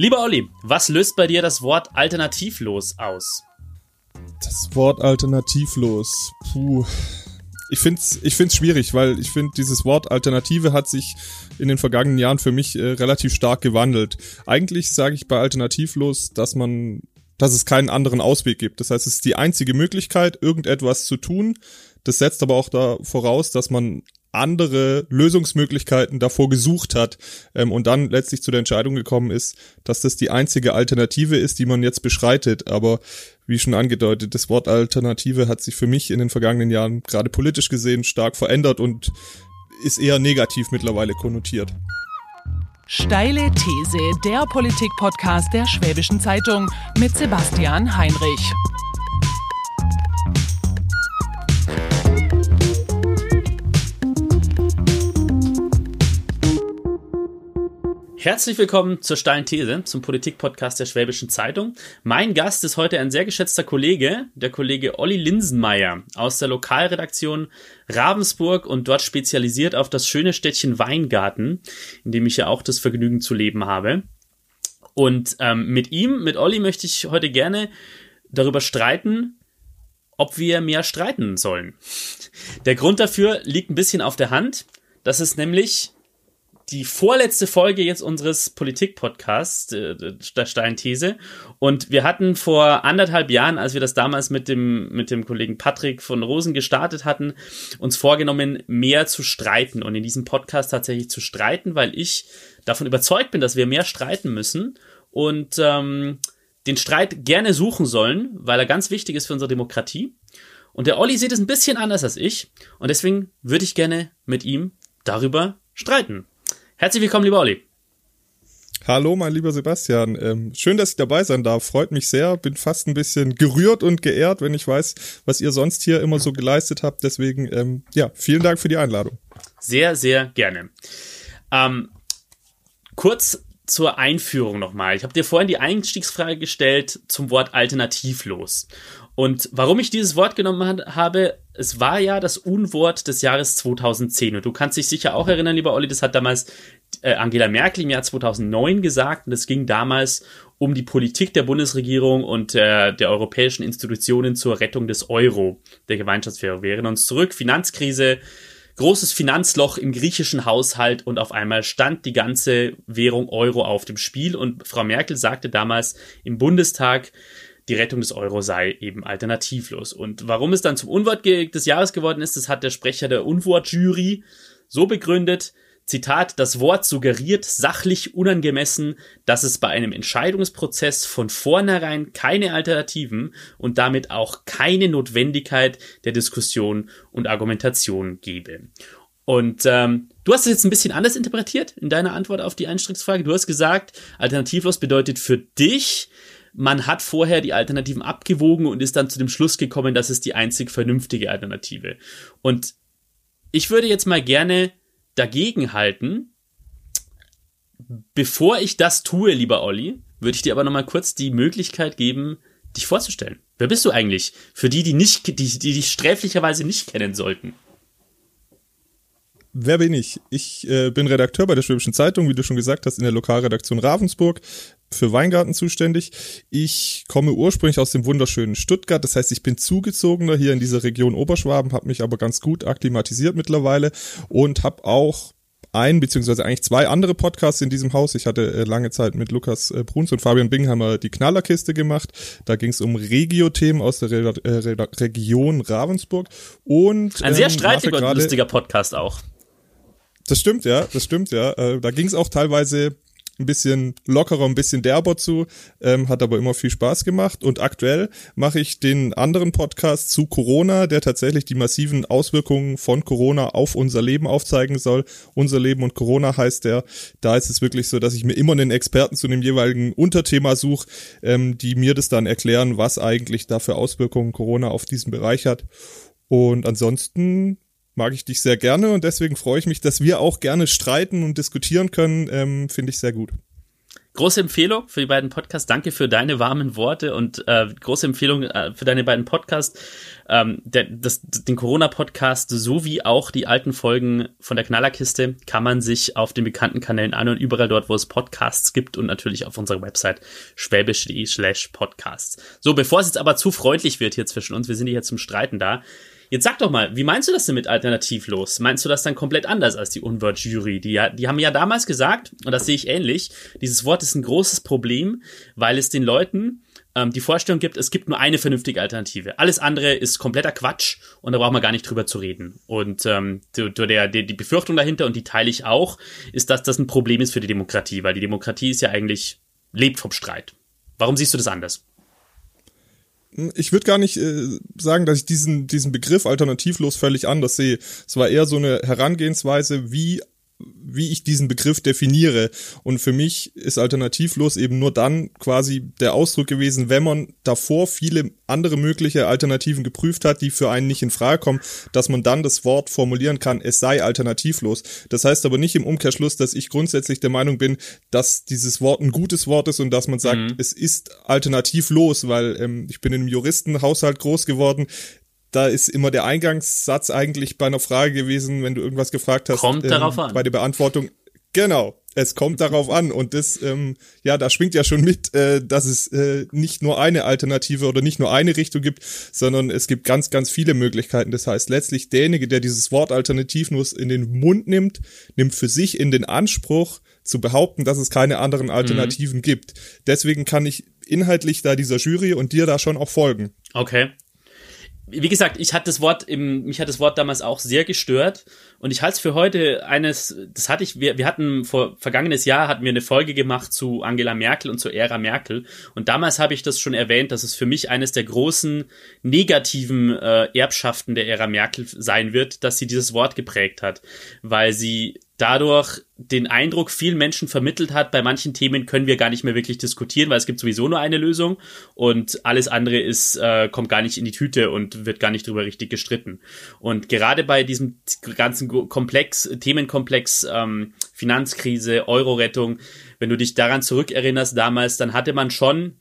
Lieber Olli, was löst bei dir das Wort alternativlos aus? Das Wort alternativlos. Puh. Ich find's, ich find's schwierig, weil ich finde, dieses Wort Alternative hat sich in den vergangenen Jahren für mich äh, relativ stark gewandelt. Eigentlich sage ich bei Alternativlos, dass man, dass es keinen anderen Ausweg gibt. Das heißt, es ist die einzige Möglichkeit, irgendetwas zu tun. Das setzt aber auch da voraus, dass man andere Lösungsmöglichkeiten davor gesucht hat ähm, und dann letztlich zu der Entscheidung gekommen ist, dass das die einzige Alternative ist, die man jetzt beschreitet. Aber wie schon angedeutet, das Wort Alternative hat sich für mich in den vergangenen Jahren gerade politisch gesehen stark verändert und ist eher negativ mittlerweile konnotiert. Steile These, der Politik-Podcast der Schwäbischen Zeitung mit Sebastian Heinrich. Herzlich willkommen zur Steilen These, zum Politik-Podcast der Schwäbischen Zeitung. Mein Gast ist heute ein sehr geschätzter Kollege, der Kollege Olli Linsenmeier aus der Lokalredaktion Ravensburg und dort spezialisiert auf das schöne Städtchen Weingarten, in dem ich ja auch das Vergnügen zu leben habe. Und ähm, mit ihm, mit Olli, möchte ich heute gerne darüber streiten, ob wir mehr streiten sollen. Der Grund dafür liegt ein bisschen auf der Hand. Das ist nämlich die vorletzte Folge jetzt unseres Politik-Podcasts, äh, der Steinthese. Und wir hatten vor anderthalb Jahren, als wir das damals mit dem, mit dem Kollegen Patrick von Rosen gestartet hatten, uns vorgenommen, mehr zu streiten und in diesem Podcast tatsächlich zu streiten, weil ich davon überzeugt bin, dass wir mehr streiten müssen und ähm, den Streit gerne suchen sollen, weil er ganz wichtig ist für unsere Demokratie. Und der Olli sieht es ein bisschen anders als ich und deswegen würde ich gerne mit ihm darüber streiten. Herzlich willkommen, lieber Olli. Hallo, mein lieber Sebastian. Ähm, schön, dass ich dabei sein darf. Freut mich sehr. Bin fast ein bisschen gerührt und geehrt, wenn ich weiß, was ihr sonst hier immer so geleistet habt. Deswegen, ähm, ja, vielen Dank für die Einladung. Sehr, sehr gerne. Ähm, kurz zur Einführung nochmal. Ich habe dir vorhin die Einstiegsfrage gestellt zum Wort alternativlos. Und warum ich dieses Wort genommen habe, es war ja das Unwort des Jahres 2010. Und du kannst dich sicher auch erinnern, lieber Olli, das hat damals äh, Angela Merkel im Jahr 2009 gesagt. Und es ging damals um die Politik der Bundesregierung und äh, der europäischen Institutionen zur Rettung des Euro, der Gemeinschaftswährung. Wir erinnern uns zurück, Finanzkrise, großes Finanzloch im griechischen Haushalt und auf einmal stand die ganze Währung Euro auf dem Spiel. Und Frau Merkel sagte damals im Bundestag, die Rettung des Euro sei eben alternativlos. Und warum es dann zum Unwort des Jahres geworden ist, das hat der Sprecher der Unwortjury so begründet, Zitat, das Wort suggeriert sachlich unangemessen, dass es bei einem Entscheidungsprozess von vornherein keine Alternativen und damit auch keine Notwendigkeit der Diskussion und Argumentation gebe. Und ähm, du hast es jetzt ein bisschen anders interpretiert in deiner Antwort auf die Einstiegsfrage. Du hast gesagt, alternativlos bedeutet für dich, man hat vorher die Alternativen abgewogen und ist dann zu dem Schluss gekommen, das ist die einzig vernünftige Alternative. Und ich würde jetzt mal gerne dagegen halten. Bevor ich das tue, lieber Olli, würde ich dir aber nochmal kurz die Möglichkeit geben, dich vorzustellen. Wer bist du eigentlich? Für die, die nicht, die, die dich sträflicherweise nicht kennen sollten. Wer bin ich? Ich äh, bin Redakteur bei der Schwäbischen Zeitung, wie du schon gesagt hast, in der Lokalredaktion Ravensburg, für Weingarten zuständig. Ich komme ursprünglich aus dem wunderschönen Stuttgart, das heißt, ich bin zugezogener hier in dieser Region Oberschwaben, habe mich aber ganz gut akklimatisiert mittlerweile und habe auch ein beziehungsweise eigentlich zwei andere Podcasts in diesem Haus. Ich hatte äh, lange Zeit mit Lukas äh, Bruns und Fabian Bingheimer die Knallerkiste gemacht. Da ging es um Regio-Themen aus der Re Re Region Ravensburg und ein sehr ähm, streitiger und lustiger Podcast auch. Das stimmt, ja, das stimmt, ja. Äh, da ging es auch teilweise ein bisschen lockerer, ein bisschen derber zu, ähm, hat aber immer viel Spaß gemacht. Und aktuell mache ich den anderen Podcast zu Corona, der tatsächlich die massiven Auswirkungen von Corona auf unser Leben aufzeigen soll. Unser Leben und Corona heißt der. Da ist es wirklich so, dass ich mir immer einen Experten zu dem jeweiligen Unterthema suche, ähm, die mir das dann erklären, was eigentlich da für Auswirkungen Corona auf diesen Bereich hat. Und ansonsten mag ich dich sehr gerne und deswegen freue ich mich, dass wir auch gerne streiten und diskutieren können. Ähm, Finde ich sehr gut. große Empfehlung für die beiden Podcasts. Danke für deine warmen Worte und äh, große Empfehlung äh, für deine beiden Podcasts. Ähm, der, das, den Corona-Podcast sowie auch die alten Folgen von der Knallerkiste kann man sich auf den bekannten Kanälen an und überall dort, wo es Podcasts gibt und natürlich auf unserer Website schwäbisch.de slash podcasts. So, bevor es jetzt aber zu freundlich wird hier zwischen uns, wir sind hier zum Streiten da. Jetzt sag doch mal, wie meinst du das denn mit alternativlos? Meinst du das dann komplett anders als die Unwort-Jury? Die, die haben ja damals gesagt, und das sehe ich ähnlich, dieses Wort ist ein großes Problem, weil es den Leuten ähm, die Vorstellung gibt, es gibt nur eine vernünftige Alternative. Alles andere ist kompletter Quatsch und da braucht man gar nicht drüber zu reden. Und ähm, der, der, die Befürchtung dahinter, und die teile ich auch, ist, dass das ein Problem ist für die Demokratie, weil die Demokratie ist ja eigentlich, lebt vom Streit. Warum siehst du das anders? Ich würde gar nicht äh, sagen, dass ich diesen, diesen Begriff alternativlos völlig anders sehe. Es war eher so eine Herangehensweise, wie wie ich diesen Begriff definiere. Und für mich ist alternativlos eben nur dann quasi der Ausdruck gewesen, wenn man davor viele andere mögliche Alternativen geprüft hat, die für einen nicht in Frage kommen, dass man dann das Wort formulieren kann, es sei alternativlos. Das heißt aber nicht im Umkehrschluss, dass ich grundsätzlich der Meinung bin, dass dieses Wort ein gutes Wort ist und dass man sagt, mhm. es ist alternativlos, weil ähm, ich bin in einem Juristenhaushalt groß geworden da ist immer der Eingangssatz eigentlich bei einer Frage gewesen, wenn du irgendwas gefragt hast. Kommt ähm, darauf an. Bei der Beantwortung. Genau, es kommt darauf an. Und das, ähm, ja, da schwingt ja schon mit, äh, dass es äh, nicht nur eine Alternative oder nicht nur eine Richtung gibt, sondern es gibt ganz, ganz viele Möglichkeiten. Das heißt, letztlich derjenige, der dieses Wort alternativ nur in den Mund nimmt, nimmt für sich in den Anspruch, zu behaupten, dass es keine anderen Alternativen mhm. gibt. Deswegen kann ich inhaltlich da dieser Jury und dir da schon auch folgen. Okay wie gesagt, ich hatte das Wort im, mich hat das Wort damals auch sehr gestört und ich halte es für heute eines, das hatte ich, wir, wir hatten vor vergangenes Jahr hatten wir eine Folge gemacht zu Angela Merkel und zu Ära Merkel und damals habe ich das schon erwähnt, dass es für mich eines der großen negativen äh, Erbschaften der Ära Merkel sein wird, dass sie dieses Wort geprägt hat, weil sie dadurch den Eindruck vielen Menschen vermittelt hat, bei manchen Themen können wir gar nicht mehr wirklich diskutieren, weil es gibt sowieso nur eine Lösung und alles andere ist, äh, kommt gar nicht in die Tüte und wird gar nicht drüber richtig gestritten. Und gerade bei diesem ganzen Komplex, Themenkomplex ähm, Finanzkrise, Euro-Rettung, wenn du dich daran zurückerinnerst damals, dann hatte man schon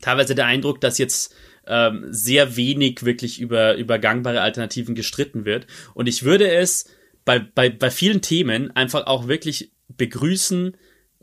teilweise der Eindruck, dass jetzt ähm, sehr wenig wirklich über, über gangbare Alternativen gestritten wird. Und ich würde es bei, bei, bei vielen Themen einfach auch wirklich begrüßen,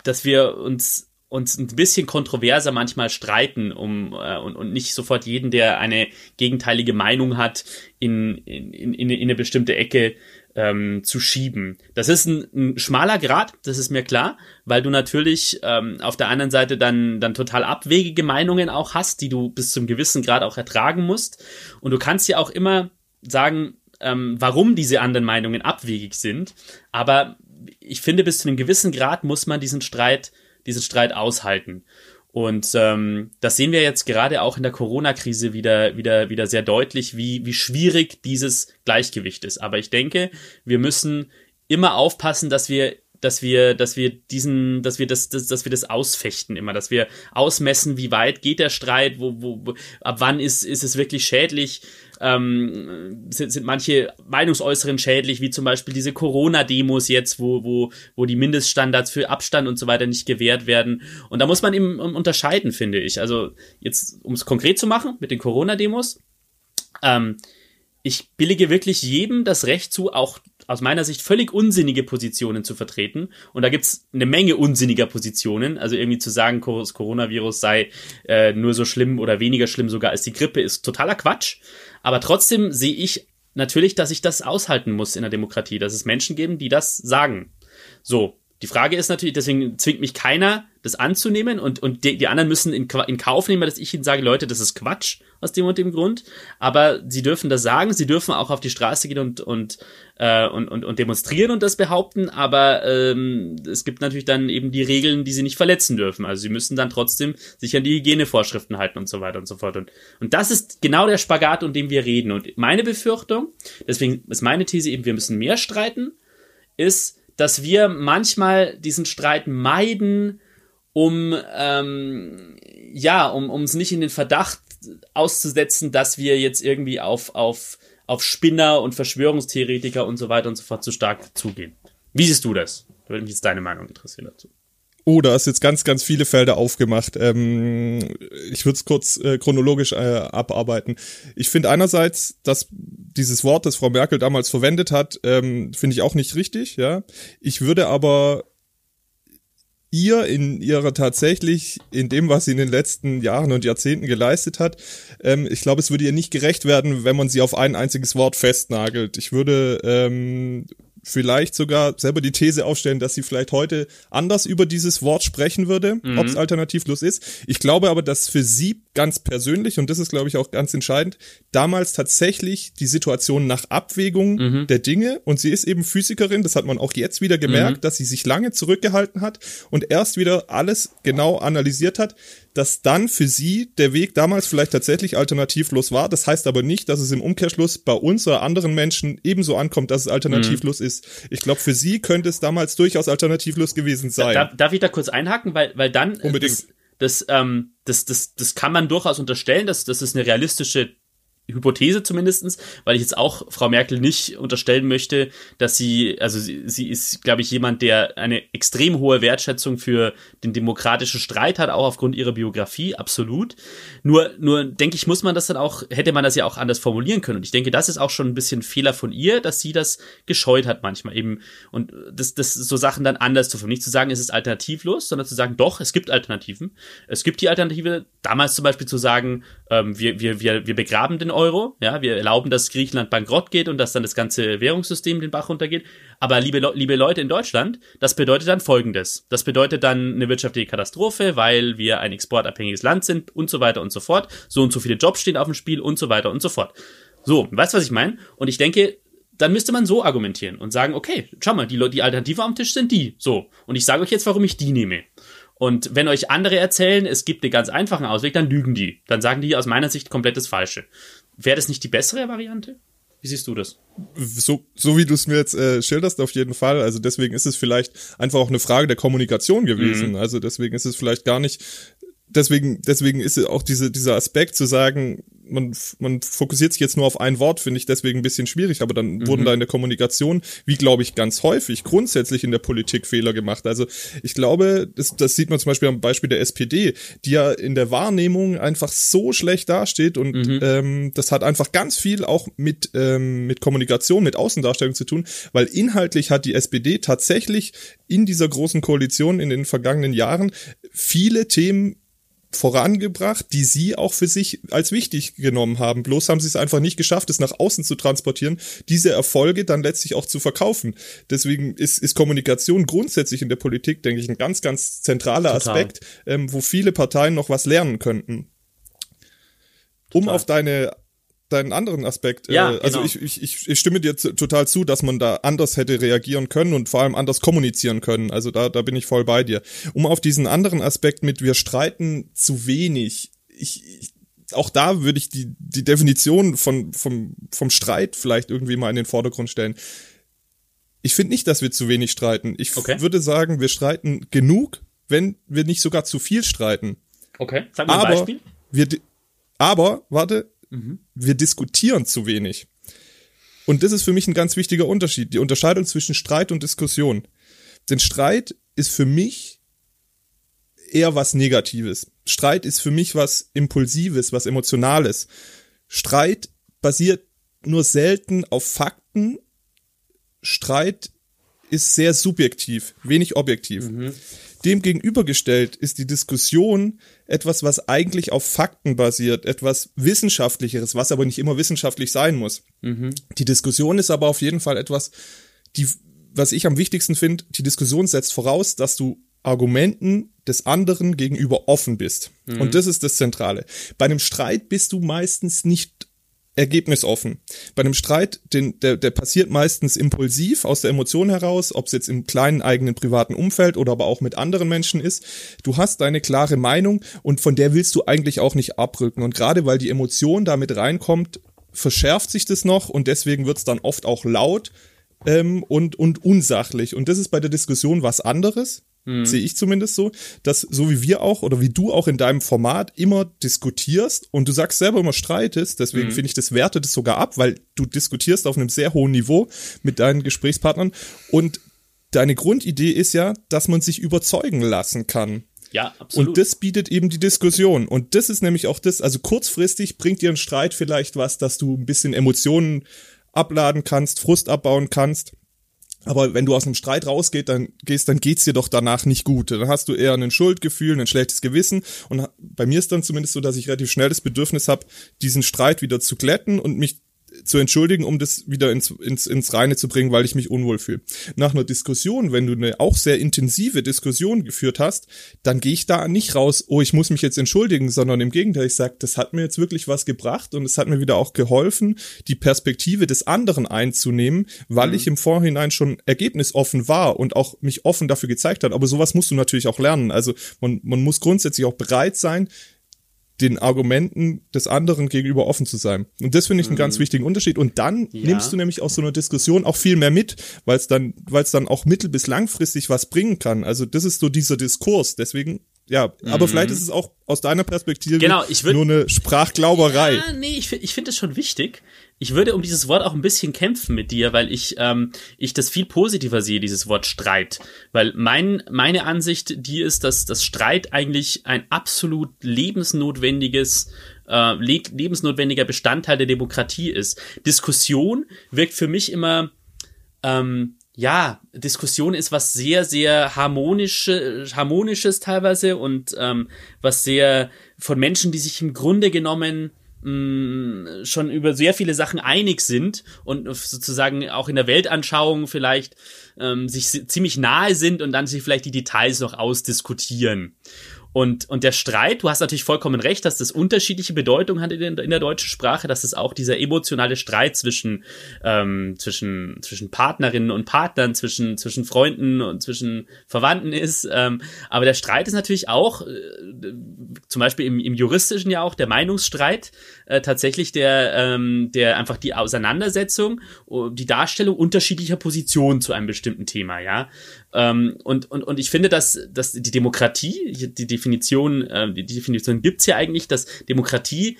dass wir uns uns ein bisschen kontroverser manchmal streiten um äh, und, und nicht sofort jeden, der eine gegenteilige Meinung hat, in, in, in, in eine bestimmte Ecke ähm, zu schieben. Das ist ein, ein schmaler Grad, das ist mir klar, weil du natürlich ähm, auf der anderen Seite dann, dann total abwegige Meinungen auch hast, die du bis zum gewissen Grad auch ertragen musst. Und du kannst ja auch immer sagen, ähm, warum diese anderen Meinungen abwegig sind. Aber ich finde, bis zu einem gewissen Grad muss man diesen Streit, diesen Streit aushalten. Und ähm, das sehen wir jetzt gerade auch in der Corona-Krise wieder, wieder, wieder sehr deutlich, wie, wie schwierig dieses Gleichgewicht ist. Aber ich denke, wir müssen immer aufpassen, dass wir dass wir, dass wir diesen, dass wir das, das, dass wir das ausfechten immer, dass wir ausmessen, wie weit geht der Streit, wo, wo, ab wann ist, ist es wirklich schädlich, ähm, sind, sind manche Meinungsäußeren schädlich, wie zum Beispiel diese Corona-Demos jetzt, wo, wo, wo die Mindeststandards für Abstand und so weiter nicht gewährt werden. Und da muss man eben unterscheiden, finde ich. Also jetzt, um es konkret zu machen mit den Corona-Demos, ähm, ich billige wirklich jedem das Recht zu, auch aus meiner Sicht völlig unsinnige Positionen zu vertreten. Und da gibt's eine Menge unsinniger Positionen. Also irgendwie zu sagen, das Coronavirus sei äh, nur so schlimm oder weniger schlimm sogar als die Grippe, ist totaler Quatsch. Aber trotzdem sehe ich natürlich, dass ich das aushalten muss in der Demokratie, dass es Menschen geben, die das sagen. So, die Frage ist natürlich, deswegen zwingt mich keiner, das anzunehmen und, und die, die anderen müssen in, in Kauf nehmen, dass ich ihnen sage, Leute, das ist Quatsch aus dem und dem Grund. Aber sie dürfen das sagen, sie dürfen auch auf die Straße gehen und, und, äh, und, und, und demonstrieren und das behaupten, aber ähm, es gibt natürlich dann eben die Regeln, die sie nicht verletzen dürfen. Also sie müssen dann trotzdem sich an die Hygienevorschriften halten und so weiter und so fort. Und, und das ist genau der Spagat, um den wir reden. Und meine Befürchtung, deswegen ist meine These eben, wir müssen mehr streiten, ist, dass wir manchmal diesen Streit meiden, um ähm, ja, um es nicht in den Verdacht auszusetzen, dass wir jetzt irgendwie auf auf auf Spinner und Verschwörungstheoretiker und so weiter und so fort zu stark zugehen. Wie siehst du das? Da würde mich jetzt deine Meinung interessieren dazu. Oh, da hast jetzt ganz, ganz viele Felder aufgemacht. Ähm, ich würde es kurz äh, chronologisch äh, abarbeiten. Ich finde einerseits, dass dieses Wort, das Frau Merkel damals verwendet hat, ähm, finde ich auch nicht richtig. Ja, ich würde aber ihr in ihrer tatsächlich, in dem, was sie in den letzten Jahren und Jahrzehnten geleistet hat, ähm, ich glaube, es würde ihr nicht gerecht werden, wenn man sie auf ein einziges Wort festnagelt. Ich würde ähm, vielleicht sogar selber die These aufstellen, dass sie vielleicht heute anders über dieses Wort sprechen würde, mhm. ob es alternativlos ist. Ich glaube aber, dass für sie ganz persönlich, und das ist, glaube ich, auch ganz entscheidend, damals tatsächlich die Situation nach Abwägung mhm. der Dinge, und sie ist eben Physikerin, das hat man auch jetzt wieder gemerkt, mhm. dass sie sich lange zurückgehalten hat und erst wieder alles genau analysiert hat, dass dann für sie der Weg damals vielleicht tatsächlich alternativlos war. Das heißt aber nicht, dass es im Umkehrschluss bei uns oder anderen Menschen ebenso ankommt, dass es alternativlos mhm. ist. Ich glaube, für sie könnte es damals durchaus alternativlos gewesen sein. Darf, darf ich da kurz einhaken, weil, weil dann äh, Unbedingt. Das, das, ähm, das, das, das kann man durchaus unterstellen, dass das ist eine realistische Hypothese zumindestens, weil ich jetzt auch Frau Merkel nicht unterstellen möchte, dass sie, also sie, sie ist, glaube ich, jemand, der eine extrem hohe Wertschätzung für den demokratischen Streit hat, auch aufgrund ihrer Biografie, absolut. Nur, nur denke ich, muss man das dann auch, hätte man das ja auch anders formulieren können. Und ich denke, das ist auch schon ein bisschen Fehler von ihr, dass sie das gescheut hat manchmal eben. Und das, das so Sachen dann anders zu formulieren. Nicht zu sagen, es ist alternativlos, sondern zu sagen, doch, es gibt Alternativen. Es gibt die Alternative, damals zum Beispiel zu sagen, ähm, wir, wir, wir, wir begraben den Euro. Ja, wir erlauben, dass Griechenland bankrott geht und dass dann das ganze Währungssystem den Bach runtergeht. Aber liebe, liebe Leute in Deutschland, das bedeutet dann Folgendes. Das bedeutet dann eine wirtschaftliche Katastrophe, weil wir ein exportabhängiges Land sind und so weiter und so fort. So und so viele Jobs stehen auf dem Spiel und so weiter und so fort. So, weißt du, was ich meine? Und ich denke, dann müsste man so argumentieren und sagen, okay, schau mal, die, die Alternative am Tisch sind die. So. Und ich sage euch jetzt, warum ich die nehme. Und wenn euch andere erzählen, es gibt einen ganz einfachen Ausweg, dann lügen die. Dann sagen die aus meiner Sicht komplett das Falsche. Wäre das nicht die bessere Variante? Wie siehst du das? So, so wie du es mir jetzt äh, schilderst, auf jeden Fall. Also deswegen ist es vielleicht einfach auch eine Frage der Kommunikation gewesen. Mhm. Also deswegen ist es vielleicht gar nicht deswegen, deswegen ist auch diese, dieser Aspekt zu sagen, man, man fokussiert sich jetzt nur auf ein Wort, finde ich deswegen ein bisschen schwierig, aber dann mhm. wurden da in der Kommunikation, wie glaube ich ganz häufig, grundsätzlich in der Politik Fehler gemacht. Also ich glaube, das, das sieht man zum Beispiel am Beispiel der SPD, die ja in der Wahrnehmung einfach so schlecht dasteht und mhm. ähm, das hat einfach ganz viel auch mit, ähm, mit Kommunikation, mit Außendarstellung zu tun, weil inhaltlich hat die SPD tatsächlich in dieser großen Koalition in den vergangenen Jahren viele Themen vorangebracht, die sie auch für sich als wichtig genommen haben. Bloß haben sie es einfach nicht geschafft, es nach außen zu transportieren, diese Erfolge dann letztlich auch zu verkaufen. Deswegen ist, ist Kommunikation grundsätzlich in der Politik, denke ich, ein ganz, ganz zentraler Total. Aspekt, ähm, wo viele Parteien noch was lernen könnten. Um Total. auf deine deinen anderen Aspekt. Ja, äh, also genau. ich, ich, ich, stimme dir total zu, dass man da anders hätte reagieren können und vor allem anders kommunizieren können. Also da, da bin ich voll bei dir. Um auf diesen anderen Aspekt mit wir streiten zu wenig. Ich, ich auch da würde ich die, die Definition von, vom, vom Streit vielleicht irgendwie mal in den Vordergrund stellen. Ich finde nicht, dass wir zu wenig streiten. Ich okay. würde sagen, wir streiten genug, wenn wir nicht sogar zu viel streiten. Okay, sag mal ein aber Beispiel. Wir, aber, warte, Mhm. Wir diskutieren zu wenig. Und das ist für mich ein ganz wichtiger Unterschied, die Unterscheidung zwischen Streit und Diskussion. Denn Streit ist für mich eher was Negatives. Streit ist für mich was Impulsives, was Emotionales. Streit basiert nur selten auf Fakten. Streit ist sehr subjektiv, wenig objektiv. Mhm. Dem gegenübergestellt ist die Diskussion etwas, was eigentlich auf Fakten basiert, etwas Wissenschaftlicheres, was aber nicht immer wissenschaftlich sein muss. Mhm. Die Diskussion ist aber auf jeden Fall etwas, die, was ich am wichtigsten finde, die Diskussion setzt voraus, dass du Argumenten des anderen gegenüber offen bist. Mhm. Und das ist das Zentrale. Bei einem Streit bist du meistens nicht ergebnisoffen. Bei einem Streit, den, der, der passiert meistens impulsiv aus der Emotion heraus, ob es jetzt im kleinen eigenen privaten Umfeld oder aber auch mit anderen Menschen ist. Du hast deine klare Meinung und von der willst du eigentlich auch nicht abrücken. Und gerade weil die Emotion damit reinkommt, verschärft sich das noch und deswegen wird es dann oft auch laut ähm, und, und unsachlich. Und das ist bei der Diskussion was anderes. Mhm. Sehe ich zumindest so, dass so wie wir auch oder wie du auch in deinem Format immer diskutierst und du sagst selber immer streitest, deswegen mhm. finde ich, das wertet es sogar ab, weil du diskutierst auf einem sehr hohen Niveau mit deinen Gesprächspartnern und deine Grundidee ist ja, dass man sich überzeugen lassen kann. Ja, absolut. Und das bietet eben die Diskussion. Und das ist nämlich auch das, also kurzfristig bringt dir ein Streit vielleicht was, dass du ein bisschen Emotionen abladen kannst, Frust abbauen kannst. Aber wenn du aus einem Streit rausgehst, dann gehst, dann geht's dir doch danach nicht gut. Dann hast du eher ein Schuldgefühl, ein schlechtes Gewissen. Und bei mir ist dann zumindest so, dass ich relativ schnell das Bedürfnis habe, diesen Streit wieder zu glätten und mich zu entschuldigen, um das wieder ins, ins, ins Reine zu bringen, weil ich mich unwohl fühle. Nach einer Diskussion, wenn du eine auch sehr intensive Diskussion geführt hast, dann gehe ich da nicht raus, oh, ich muss mich jetzt entschuldigen, sondern im Gegenteil, ich sage, das hat mir jetzt wirklich was gebracht und es hat mir wieder auch geholfen, die Perspektive des anderen einzunehmen, weil mhm. ich im Vorhinein schon ergebnisoffen war und auch mich offen dafür gezeigt hat. Aber sowas musst du natürlich auch lernen. Also man, man muss grundsätzlich auch bereit sein, den Argumenten des anderen gegenüber offen zu sein. Und das finde ich einen ganz mhm. wichtigen Unterschied. Und dann ja. nimmst du nämlich aus so einer Diskussion auch viel mehr mit, weil es dann, weil es dann auch mittel- bis langfristig was bringen kann. Also das ist so dieser Diskurs. Deswegen ja, aber mhm. vielleicht ist es auch aus deiner Perspektive genau, würd, nur eine Sprachglauberei. Ja, nee, ich, ich finde es schon wichtig. Ich würde um dieses Wort auch ein bisschen kämpfen mit dir, weil ich, ähm, ich das viel positiver sehe, dieses Wort Streit. Weil mein, meine Ansicht, die ist, dass das Streit eigentlich ein absolut lebensnotwendiges äh, lebensnotwendiger Bestandteil der Demokratie ist. Diskussion wirkt für mich immer ähm, ja, Diskussion ist was sehr, sehr harmonische, harmonisches teilweise und ähm, was sehr von Menschen, die sich im Grunde genommen mh, schon über sehr viele Sachen einig sind und sozusagen auch in der Weltanschauung vielleicht ähm, sich ziemlich nahe sind und dann sich vielleicht die Details noch ausdiskutieren. Und, und der Streit, du hast natürlich vollkommen recht, dass das unterschiedliche Bedeutung hat in, in der deutschen Sprache, dass es auch dieser emotionale Streit zwischen, ähm, zwischen, zwischen Partnerinnen und Partnern, zwischen, zwischen Freunden und zwischen Verwandten ist. Ähm, aber der Streit ist natürlich auch, äh, zum Beispiel im, im juristischen ja auch, der Meinungsstreit, äh, tatsächlich der, ähm, der einfach die Auseinandersetzung, die Darstellung unterschiedlicher Positionen zu einem bestimmten Thema, ja. Ähm, und, und, und ich finde, dass, dass die Demokratie, die Definition, äh, die Definition gibt's ja eigentlich, dass Demokratie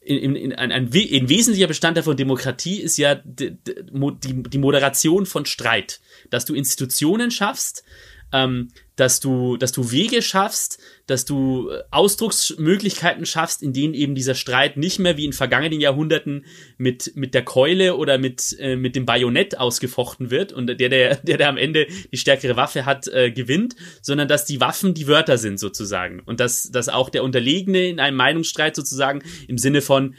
in, in, in, ein, ein, ein wesentlicher Bestandteil von Demokratie ist ja die, die, die Moderation von Streit. Dass du Institutionen schaffst, ähm, dass du, dass du Wege schaffst, dass du äh, Ausdrucksmöglichkeiten schaffst, in denen eben dieser Streit nicht mehr wie in vergangenen Jahrhunderten mit, mit der Keule oder mit, äh, mit dem Bajonett ausgefochten wird und der, der, der, der am Ende die stärkere Waffe hat, äh, gewinnt, sondern dass die Waffen die Wörter sind sozusagen. Und dass, dass auch der Unterlegene in einem Meinungsstreit sozusagen im Sinne von,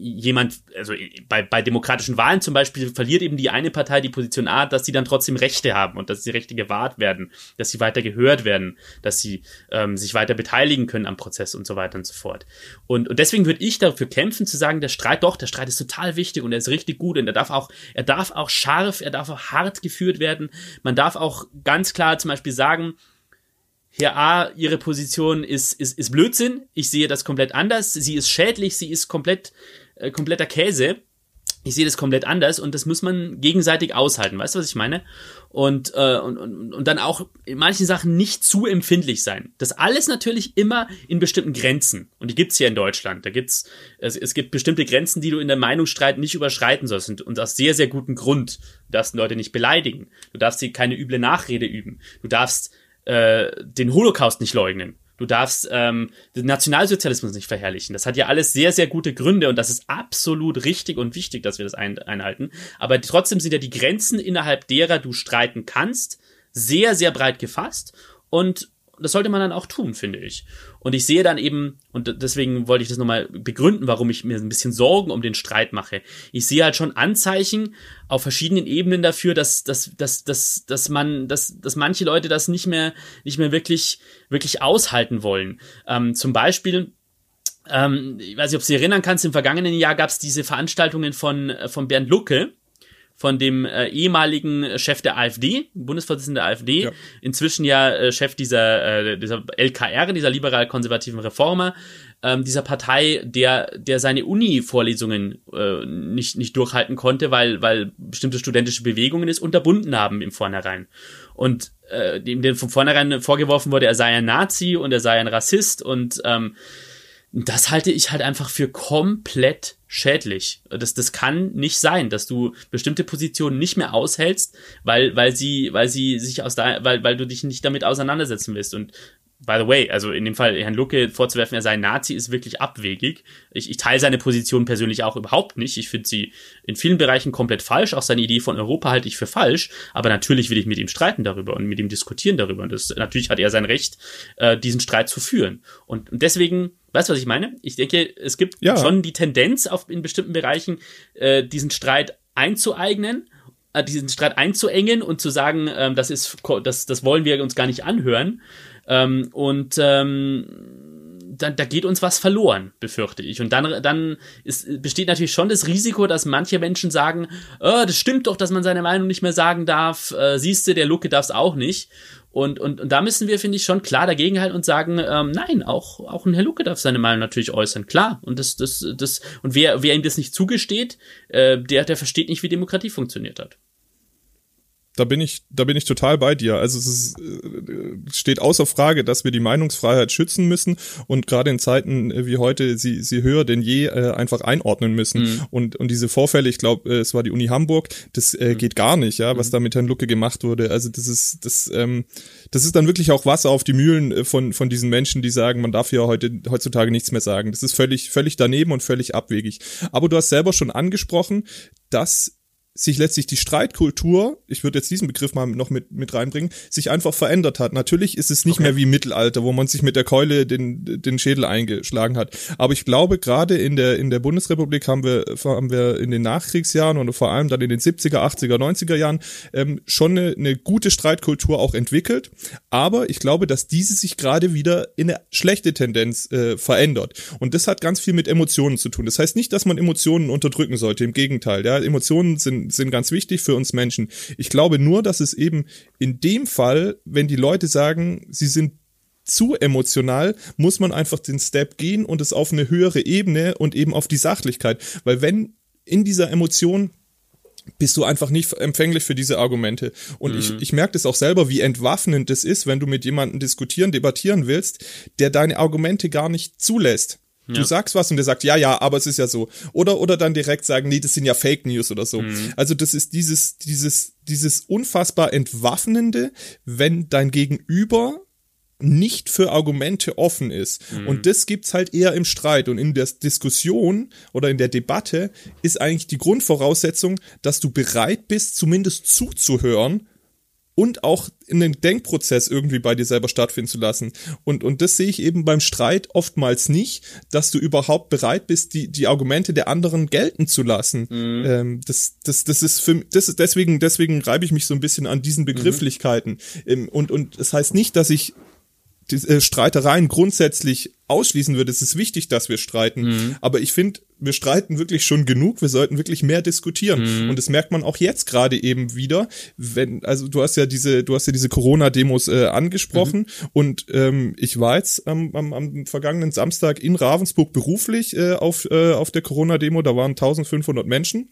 jemand, also bei, bei demokratischen Wahlen zum Beispiel verliert eben die eine Partei die Position A, dass sie dann trotzdem Rechte haben und dass die Rechte gewahrt werden, dass sie weiter gehört werden, dass sie ähm, sich weiter beteiligen können am Prozess und so weiter und so fort. Und, und deswegen würde ich dafür kämpfen, zu sagen, der Streit, doch, der Streit ist total wichtig und er ist richtig gut und er darf auch, er darf auch scharf, er darf auch hart geführt werden. Man darf auch ganz klar zum Beispiel sagen, Herr A, Ihre Position ist, ist, ist Blödsinn. Ich sehe das komplett anders. Sie ist schädlich. Sie ist komplett, äh, kompletter Käse. Ich sehe das komplett anders und das muss man gegenseitig aushalten. Weißt du, was ich meine? Und, äh, und, und, und dann auch in manchen Sachen nicht zu empfindlich sein. Das alles natürlich immer in bestimmten Grenzen. Und die gibt's hier in Deutschland. Da gibt's, es, es gibt bestimmte Grenzen, die du in der Meinungsstreit nicht überschreiten sollst. Und, und aus sehr, sehr gutem Grund. Du darfst Leute nicht beleidigen. Du darfst sie keine üble Nachrede üben. Du darfst äh, den Holocaust nicht leugnen. Du darfst ähm, den Nationalsozialismus nicht verherrlichen. Das hat ja alles sehr, sehr gute Gründe und das ist absolut richtig und wichtig, dass wir das ein, einhalten. Aber trotzdem sind ja die Grenzen, innerhalb derer du streiten kannst, sehr, sehr breit gefasst und das sollte man dann auch tun, finde ich. Und ich sehe dann eben, und deswegen wollte ich das nochmal begründen, warum ich mir ein bisschen Sorgen um den Streit mache. Ich sehe halt schon Anzeichen auf verschiedenen Ebenen dafür, dass, dass, dass, dass, dass man, dass, dass manche Leute das nicht mehr, nicht mehr wirklich, wirklich aushalten wollen. Ähm, zum Beispiel, ähm, ich weiß nicht, ob du dich erinnern kannst, im vergangenen Jahr gab es diese Veranstaltungen von, von Bernd Lucke, von dem äh, ehemaligen Chef der AfD, Bundesvorsitzenden der AfD, ja. inzwischen ja äh, Chef dieser, äh, dieser LKR, dieser liberal-konservativen Reformer, ähm, dieser Partei, der, der seine Uni-Vorlesungen äh, nicht, nicht durchhalten konnte, weil, weil bestimmte studentische Bewegungen es unterbunden haben im Vornherein. Und äh, dem, dem von vornherein vorgeworfen wurde, er sei ein Nazi und er sei ein Rassist und ähm, das halte ich halt einfach für komplett schädlich. Das, das kann nicht sein, dass du bestimmte Positionen nicht mehr aushältst, weil, weil sie, weil sie sich aus da, weil, weil du dich nicht damit auseinandersetzen willst. Und by the way, also in dem Fall Herrn Lucke vorzuwerfen, er sei ein Nazi, ist wirklich abwegig. Ich, ich teile seine Position persönlich auch überhaupt nicht. Ich finde sie in vielen Bereichen komplett falsch. Auch seine Idee von Europa halte ich für falsch. Aber natürlich will ich mit ihm streiten darüber und mit ihm diskutieren darüber. Und das, natürlich hat er sein Recht, äh, diesen Streit zu führen. Und, und deswegen, weißt du, was ich meine? Ich denke, es gibt ja. schon die Tendenz, auf, in bestimmten Bereichen äh, diesen Streit einzueignen äh, diesen Streit einzuengen und zu sagen, ähm, das ist, das, das wollen wir uns gar nicht anhören. Ähm, und ähm, da, da geht uns was verloren, befürchte ich. Und dann, dann ist, besteht natürlich schon das Risiko, dass manche Menschen sagen, oh, das stimmt doch, dass man seine Meinung nicht mehr sagen darf. Äh, siehste, der Lucke darf es auch nicht. Und, und, und da müssen wir, finde ich, schon klar dagegenhalten und sagen, ähm, nein, auch, auch ein Herr Lucke darf seine Meinung natürlich äußern, klar. Und das, das, das, und wer, wer ihm das nicht zugesteht, äh, der, der versteht nicht, wie Demokratie funktioniert hat da bin ich, da bin ich total bei dir. Also es ist, äh, steht außer Frage, dass wir die Meinungsfreiheit schützen müssen und gerade in Zeiten äh, wie heute sie, sie höher denn je äh, einfach einordnen müssen. Mhm. Und, und diese Vorfälle, ich glaube, äh, es war die Uni Hamburg, das äh, mhm. geht gar nicht, ja, was mhm. da mit Herrn Lucke gemacht wurde. Also das ist, das, ähm, das ist dann wirklich auch Wasser auf die Mühlen von, von diesen Menschen, die sagen, man darf ja heute, heutzutage nichts mehr sagen. Das ist völlig, völlig daneben und völlig abwegig. Aber du hast selber schon angesprochen, dass sich letztlich die Streitkultur, ich würde jetzt diesen Begriff mal noch mit, mit reinbringen, sich einfach verändert hat. Natürlich ist es nicht okay. mehr wie Mittelalter, wo man sich mit der Keule den, den Schädel eingeschlagen hat. Aber ich glaube, gerade in der, in der Bundesrepublik haben wir, haben wir in den Nachkriegsjahren und vor allem dann in den 70er, 80er, 90er Jahren ähm, schon eine, eine gute Streitkultur auch entwickelt. Aber ich glaube, dass diese sich gerade wieder in eine schlechte Tendenz äh, verändert. Und das hat ganz viel mit Emotionen zu tun. Das heißt nicht, dass man Emotionen unterdrücken sollte. Im Gegenteil. Ja, Emotionen sind sind, ganz wichtig für uns Menschen. Ich glaube nur, dass es eben in dem Fall, wenn die Leute sagen, sie sind zu emotional, muss man einfach den Step gehen und es auf eine höhere Ebene und eben auf die Sachlichkeit. Weil wenn in dieser Emotion bist du einfach nicht empfänglich für diese Argumente. Und mhm. ich, ich merke das auch selber, wie entwaffnend das ist, wenn du mit jemandem diskutieren, debattieren willst, der deine Argumente gar nicht zulässt. Ja. Du sagst was und der sagt, ja, ja, aber es ist ja so. Oder, oder dann direkt sagen, nee, das sind ja Fake News oder so. Mhm. Also das ist dieses, dieses, dieses unfassbar entwaffnende, wenn dein Gegenüber nicht für Argumente offen ist. Mhm. Und das gibt's halt eher im Streit. Und in der Diskussion oder in der Debatte ist eigentlich die Grundvoraussetzung, dass du bereit bist, zumindest zuzuhören und auch in den Denkprozess irgendwie bei dir selber stattfinden zu lassen. Und, und das sehe ich eben beim Streit oftmals nicht, dass du überhaupt bereit bist, die, die Argumente der anderen gelten zu lassen. Mhm. Ähm, das, das, das ist für das ist deswegen, deswegen reibe ich mich so ein bisschen an diesen Begrifflichkeiten. Mhm. Und, und es das heißt nicht, dass ich die, äh, Streitereien grundsätzlich ausschließen würde. Es ist wichtig, dass wir streiten. Mhm. Aber ich finde, wir streiten wirklich schon genug. Wir sollten wirklich mehr diskutieren. Mhm. Und das merkt man auch jetzt gerade eben wieder. Wenn, also du hast ja diese, du hast ja diese Corona-Demos äh, angesprochen. Mhm. Und ähm, ich war jetzt ähm, am, am vergangenen Samstag in Ravensburg beruflich äh, auf, äh, auf der Corona-Demo. Da waren 1500 Menschen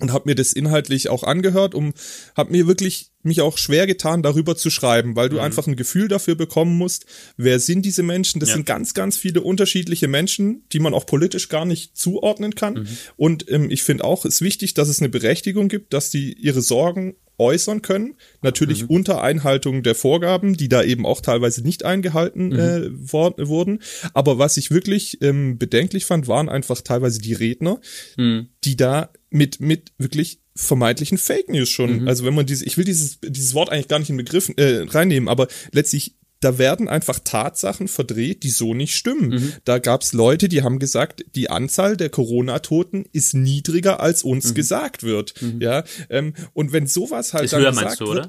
und habe mir das inhaltlich auch angehört und habe mir wirklich mich auch schwer getan, darüber zu schreiben, weil du mhm. einfach ein Gefühl dafür bekommen musst, wer sind diese Menschen? Das ja. sind ganz, ganz viele unterschiedliche Menschen, die man auch politisch gar nicht zuordnen kann. Mhm. Und ähm, ich finde auch, es ist wichtig, dass es eine Berechtigung gibt, dass die ihre Sorgen äußern können. Natürlich mhm. unter Einhaltung der Vorgaben, die da eben auch teilweise nicht eingehalten mhm. äh, wurden. Aber was ich wirklich ähm, bedenklich fand, waren einfach teilweise die Redner, mhm. die da mit, mit wirklich vermeintlichen Fake News schon. Mhm. Also wenn man diese, ich will dieses, dieses Wort eigentlich gar nicht in Begriff äh, reinnehmen, aber letztlich da werden einfach Tatsachen verdreht, die so nicht stimmen. Mhm. Da gab's Leute, die haben gesagt, die Anzahl der Corona-Toten ist niedriger, als uns mhm. gesagt wird. Mhm. Ja, ähm, und wenn sowas halt ist dann höher, gesagt du, wird, oder?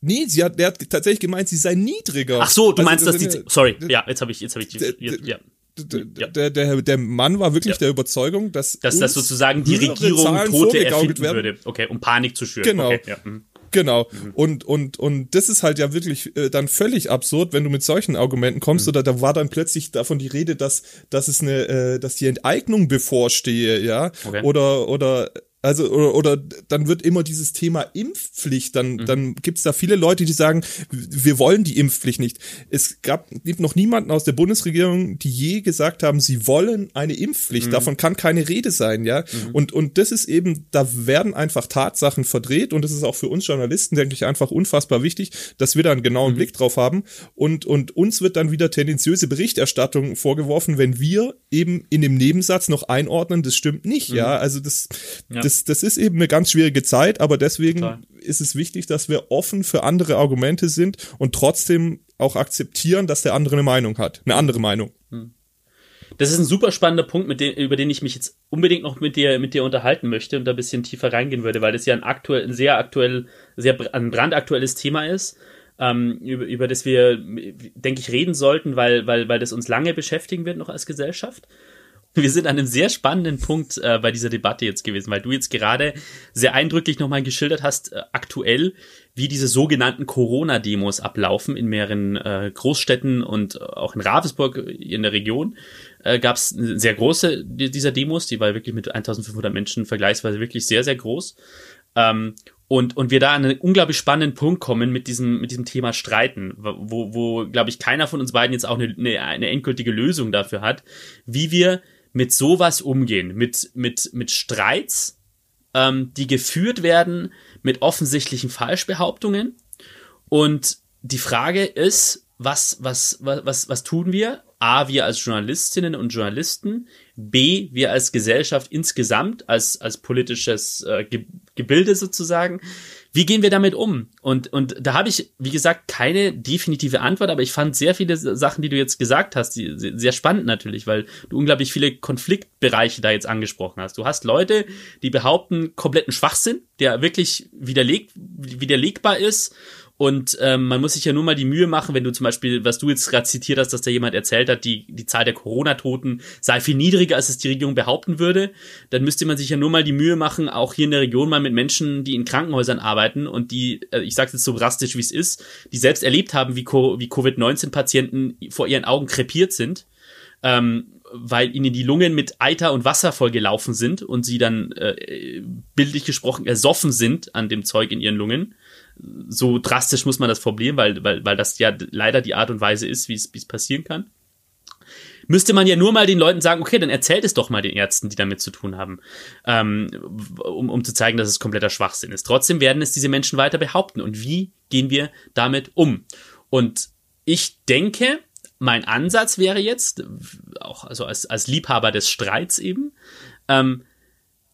Nee, sie hat, der hat tatsächlich gemeint, sie sei niedriger. Ach so, du also, meinst, dass die, sorry, ja, jetzt habe ich, jetzt habe ich, die, ja der, der, der Mann war wirklich ja. der Überzeugung, dass dass das sozusagen die Regierung Tote erfinden werden. würde, okay, um Panik zu schüren. Genau. Okay, ja. mhm. Genau. Mhm. Und, und, und das ist halt ja wirklich äh, dann völlig absurd, wenn du mit solchen Argumenten kommst, mhm. oder da war dann plötzlich davon die Rede, dass, dass es eine, äh, dass die Enteignung bevorstehe, ja. Okay. Oder, oder Also, oder, oder dann wird immer dieses Thema Impfpflicht, dann, mhm. dann gibt's da viele Leute, die sagen, wir wollen die Impfpflicht nicht. Es gab, gibt noch niemanden aus der Bundesregierung, die je gesagt haben, sie wollen eine Impfpflicht. Mhm. Davon kann keine Rede sein, ja. Mhm. Und, und das ist eben, da werden einfach Tatsachen verdreht und das ist auch für uns Journalisten, denke ich, einfach unfassbar wichtig, dass wir da einen genauen mhm. Blick drauf haben und, und uns wird dann wieder tendenziöse Berichterstattung vorgeworfen, wenn wir eben in dem Nebensatz noch einordnen, das stimmt nicht, ja. Mhm. Also das, ja. das, das ist eben eine ganz schwierige Zeit, aber deswegen Total. ist es wichtig, dass wir offen für andere Argumente sind und trotzdem auch akzeptieren, dass der andere eine Meinung hat, eine andere Meinung. Hm. Das ist ein super spannender Punkt, mit dem, über den ich mich jetzt unbedingt noch mit dir, mit dir unterhalten möchte und da ein bisschen tiefer reingehen würde, weil das ja ein aktuell, ein sehr aktuell, sehr ein brandaktuelles Thema ist, ähm, über, über das wir, denke ich, reden sollten, weil, weil, weil das uns lange beschäftigen wird noch als Gesellschaft. Wir sind an einem sehr spannenden Punkt äh, bei dieser Debatte jetzt gewesen, weil du jetzt gerade sehr eindrücklich nochmal geschildert hast, äh, aktuell, wie diese sogenannten Corona-Demos ablaufen in mehreren äh, Großstädten und auch in Ravensburg in der Region. Äh, Gab es sehr große dieser Demos, die war wirklich mit 1500 Menschen vergleichsweise wirklich sehr, sehr groß. Ähm, und, und wir da an einen unglaublich spannenden Punkt kommen mit diesem, mit diesem Thema Streiten, wo, wo glaube ich, keiner von uns beiden jetzt auch eine, eine, eine endgültige Lösung dafür hat, wie wir mit sowas umgehen, mit, mit, mit Streits, ähm, die geführt werden mit offensichtlichen Falschbehauptungen. Und die Frage ist, was, was, was, was, was tun wir? A, wir als Journalistinnen und Journalisten, B, wir als Gesellschaft insgesamt, als, als politisches äh, Gebilde sozusagen. Wie gehen wir damit um? Und, und da habe ich, wie gesagt, keine definitive Antwort, aber ich fand sehr viele Sachen, die du jetzt gesagt hast, die, sehr spannend natürlich, weil du unglaublich viele Konfliktbereiche da jetzt angesprochen hast. Du hast Leute, die behaupten kompletten Schwachsinn, der wirklich widerlegt, widerlegbar ist und ähm, man muss sich ja nur mal die Mühe machen, wenn du zum Beispiel, was du jetzt gerade zitiert hast, dass da jemand erzählt hat, die, die Zahl der Corona-Toten sei viel niedriger, als es die Regierung behaupten würde, dann müsste man sich ja nur mal die Mühe machen, auch hier in der Region mal mit Menschen, die in Krankenhäusern arbeiten und die, äh, ich sage jetzt so drastisch, wie es ist, die selbst erlebt haben, wie, Co wie Covid-19-Patienten vor ihren Augen krepiert sind. Ähm, weil ihnen die Lungen mit Eiter und Wasser vollgelaufen sind und sie dann äh, bildlich gesprochen ersoffen sind an dem Zeug in ihren Lungen so drastisch muss man das formulieren, weil, weil, weil das ja leider die Art und Weise ist, wie es, passieren kann. Müsste man ja nur mal den Leuten sagen, okay, dann erzählt es doch mal den Ärzten, die damit zu tun haben, ähm, um, um zu zeigen, dass es kompletter Schwachsinn ist. Trotzdem werden es diese Menschen weiter behaupten. Und wie gehen wir damit um? Und ich denke, mein Ansatz wäre jetzt, auch also als, als Liebhaber des Streits eben, ähm,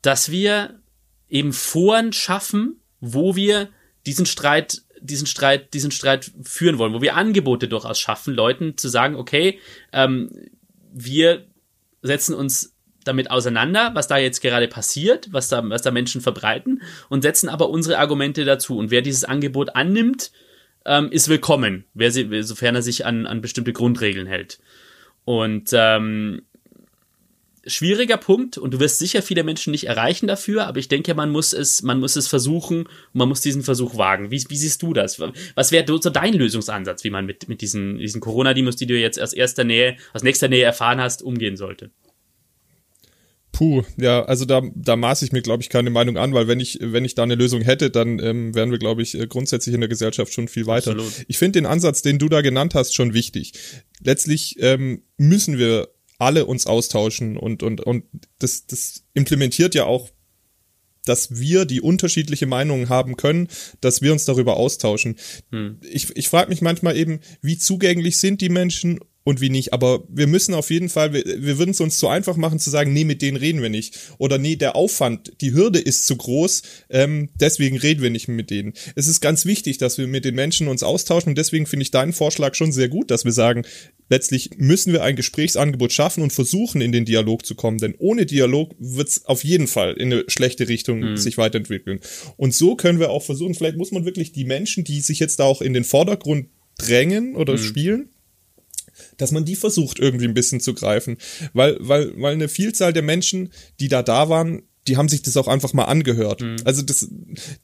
dass wir eben Foren schaffen, wo wir diesen Streit, diesen Streit, diesen Streit führen wollen, wo wir Angebote durchaus schaffen, Leuten zu sagen, okay, ähm, wir setzen uns damit auseinander, was da jetzt gerade passiert, was da, was da Menschen verbreiten und setzen aber unsere Argumente dazu. Und wer dieses Angebot annimmt, ähm, ist willkommen, wer sie, sofern er sich an, an bestimmte Grundregeln hält. Und ähm, schwieriger Punkt und du wirst sicher viele Menschen nicht erreichen dafür, aber ich denke, man muss es, man muss es versuchen und man muss diesen Versuch wagen. Wie, wie siehst du das? Was wäre so dein Lösungsansatz, wie man mit, mit diesen, diesen Corona-Demos, die du jetzt aus erster Nähe, aus nächster Nähe erfahren hast, umgehen sollte? Puh, ja, also da, da maße ich mir, glaube ich, keine Meinung an, weil wenn ich, wenn ich da eine Lösung hätte, dann ähm, wären wir, glaube ich, äh, grundsätzlich in der Gesellschaft schon viel weiter. Absolut. Ich finde den Ansatz, den du da genannt hast, schon wichtig. Letztlich ähm, müssen wir alle uns austauschen und, und, und das, das implementiert ja auch dass wir die unterschiedliche Meinungen haben können, dass wir uns darüber austauschen. Hm. Ich, ich frage mich manchmal eben, wie zugänglich sind die Menschen und wie nicht. Aber wir müssen auf jeden Fall, wir, wir würden es uns zu einfach machen zu sagen, nee, mit denen reden wir nicht. Oder nee, der Aufwand, die Hürde ist zu groß, ähm, deswegen reden wir nicht mit denen. Es ist ganz wichtig, dass wir mit den Menschen uns austauschen und deswegen finde ich deinen Vorschlag schon sehr gut, dass wir sagen, letztlich müssen wir ein Gesprächsangebot schaffen und versuchen, in den Dialog zu kommen. Denn ohne Dialog wird es auf jeden Fall in eine schlechte Richtung mhm. sich weiterentwickeln. Und so können wir auch versuchen, vielleicht muss man wirklich die Menschen, die sich jetzt da auch in den Vordergrund drängen oder mhm. spielen, dass man die versucht irgendwie ein bisschen zu greifen, weil weil weil eine Vielzahl der Menschen, die da da waren, die haben sich das auch einfach mal angehört. Mhm. Also das,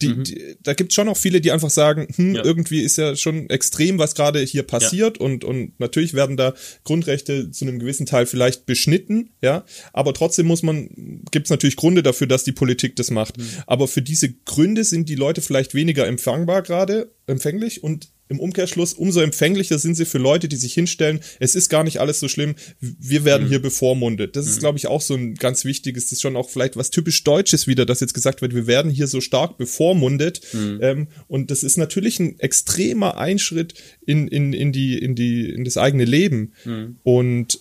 die, mhm. die, da gibt schon auch viele, die einfach sagen, hm, ja. irgendwie ist ja schon extrem, was gerade hier passiert ja. und und natürlich werden da Grundrechte zu einem gewissen Teil vielleicht beschnitten, ja, aber trotzdem muss man, gibt es natürlich Gründe dafür, dass die Politik das macht. Mhm. Aber für diese Gründe sind die Leute vielleicht weniger empfangbar gerade, empfänglich und im Umkehrschluss, umso empfänglicher sind sie für Leute, die sich hinstellen, es ist gar nicht alles so schlimm, wir werden mhm. hier bevormundet. Das ist, mhm. glaube ich, auch so ein ganz wichtiges, das ist schon auch vielleicht was typisch Deutsches wieder, dass jetzt gesagt wird, wir werden hier so stark bevormundet. Mhm. Ähm, und das ist natürlich ein extremer Einschritt in, in, in, die, in, die, in das eigene Leben. Mhm. Und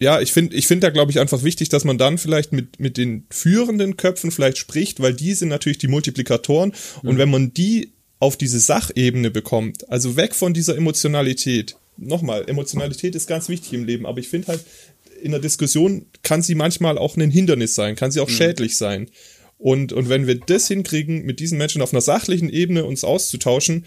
ja, ich finde, ich finde da glaube ich einfach wichtig, dass man dann vielleicht mit mit den führenden Köpfen vielleicht spricht, weil die sind natürlich die Multiplikatoren und mhm. wenn man die auf diese Sachebene bekommt, also weg von dieser Emotionalität. Nochmal, Emotionalität ist ganz wichtig im Leben, aber ich finde halt, in der Diskussion kann sie manchmal auch ein Hindernis sein, kann sie auch mhm. schädlich sein. Und, und wenn wir das hinkriegen, mit diesen Menschen auf einer sachlichen Ebene uns auszutauschen,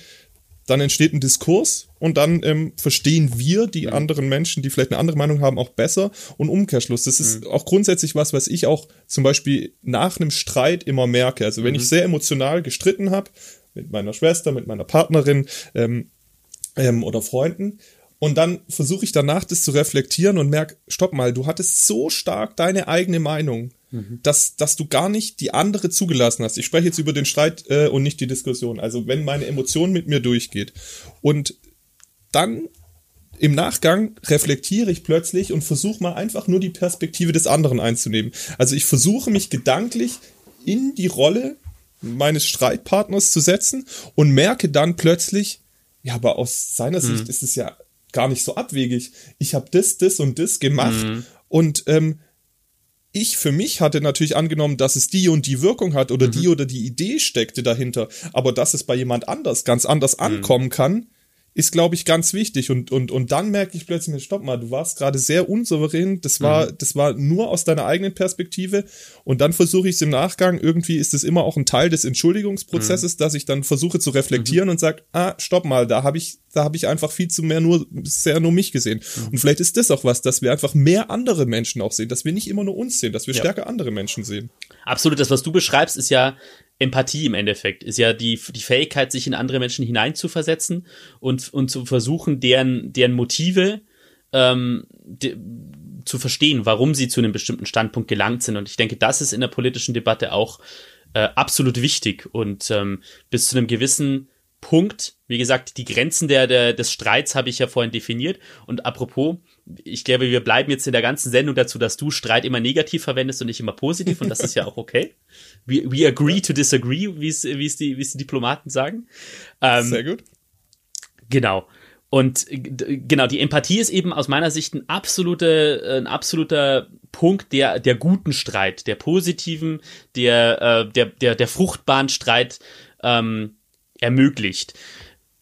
dann entsteht ein Diskurs und dann ähm, verstehen wir die mhm. anderen Menschen, die vielleicht eine andere Meinung haben, auch besser und Umkehrschluss. Das ist mhm. auch grundsätzlich was, was ich auch zum Beispiel nach einem Streit immer merke. Also wenn mhm. ich sehr emotional gestritten habe, mit meiner Schwester, mit meiner Partnerin ähm, ähm, oder Freunden. Und dann versuche ich danach das zu reflektieren und merke, stopp mal, du hattest so stark deine eigene Meinung, mhm. dass, dass du gar nicht die andere zugelassen hast. Ich spreche jetzt über den Streit äh, und nicht die Diskussion. Also wenn meine Emotion mit mir durchgeht. Und dann im Nachgang reflektiere ich plötzlich und versuche mal einfach nur die Perspektive des anderen einzunehmen. Also ich versuche mich gedanklich in die Rolle meines Streitpartners zu setzen und merke dann plötzlich, ja, aber aus seiner mhm. Sicht ist es ja gar nicht so abwegig. Ich habe das, das und das gemacht mhm. und ähm, ich für mich hatte natürlich angenommen, dass es die und die Wirkung hat oder mhm. die oder die Idee steckte dahinter, aber dass es bei jemand anders ganz anders mhm. ankommen kann, ist, glaube ich, ganz wichtig. Und, und, und dann merke ich plötzlich, stopp mal, du warst gerade sehr unsouverän. Das war, mhm. das war nur aus deiner eigenen Perspektive. Und dann versuche ich es im Nachgang, irgendwie ist es immer auch ein Teil des Entschuldigungsprozesses, mhm. dass ich dann versuche zu reflektieren mhm. und sage, ah, stopp mal, da habe ich, da habe ich einfach viel zu mehr nur, sehr nur mich gesehen. Mhm. Und vielleicht ist das auch was, dass wir einfach mehr andere Menschen auch sehen, dass wir nicht immer nur uns sehen, dass wir ja. stärker andere Menschen sehen. Absolut, das, was du beschreibst, ist ja Empathie im Endeffekt ist ja die, die Fähigkeit, sich in andere Menschen hineinzuversetzen und, und zu versuchen, deren, deren Motive ähm, de, zu verstehen, warum sie zu einem bestimmten Standpunkt gelangt sind. Und ich denke, das ist in der politischen Debatte auch äh, absolut wichtig. Und ähm, bis zu einem gewissen Punkt, wie gesagt, die Grenzen der, der, des Streits habe ich ja vorhin definiert. Und apropos, ich glaube, wir bleiben jetzt in der ganzen Sendung dazu, dass du Streit immer negativ verwendest und nicht immer positiv. Und das ist ja auch okay. We, we agree to disagree, wie es, die, die Diplomaten sagen. Ähm, Sehr gut. Genau. Und genau, die Empathie ist eben aus meiner Sicht ein absoluter, ein absoluter Punkt der, der guten Streit, der positiven, der, äh, der, der, der fruchtbaren Streit ähm, ermöglicht.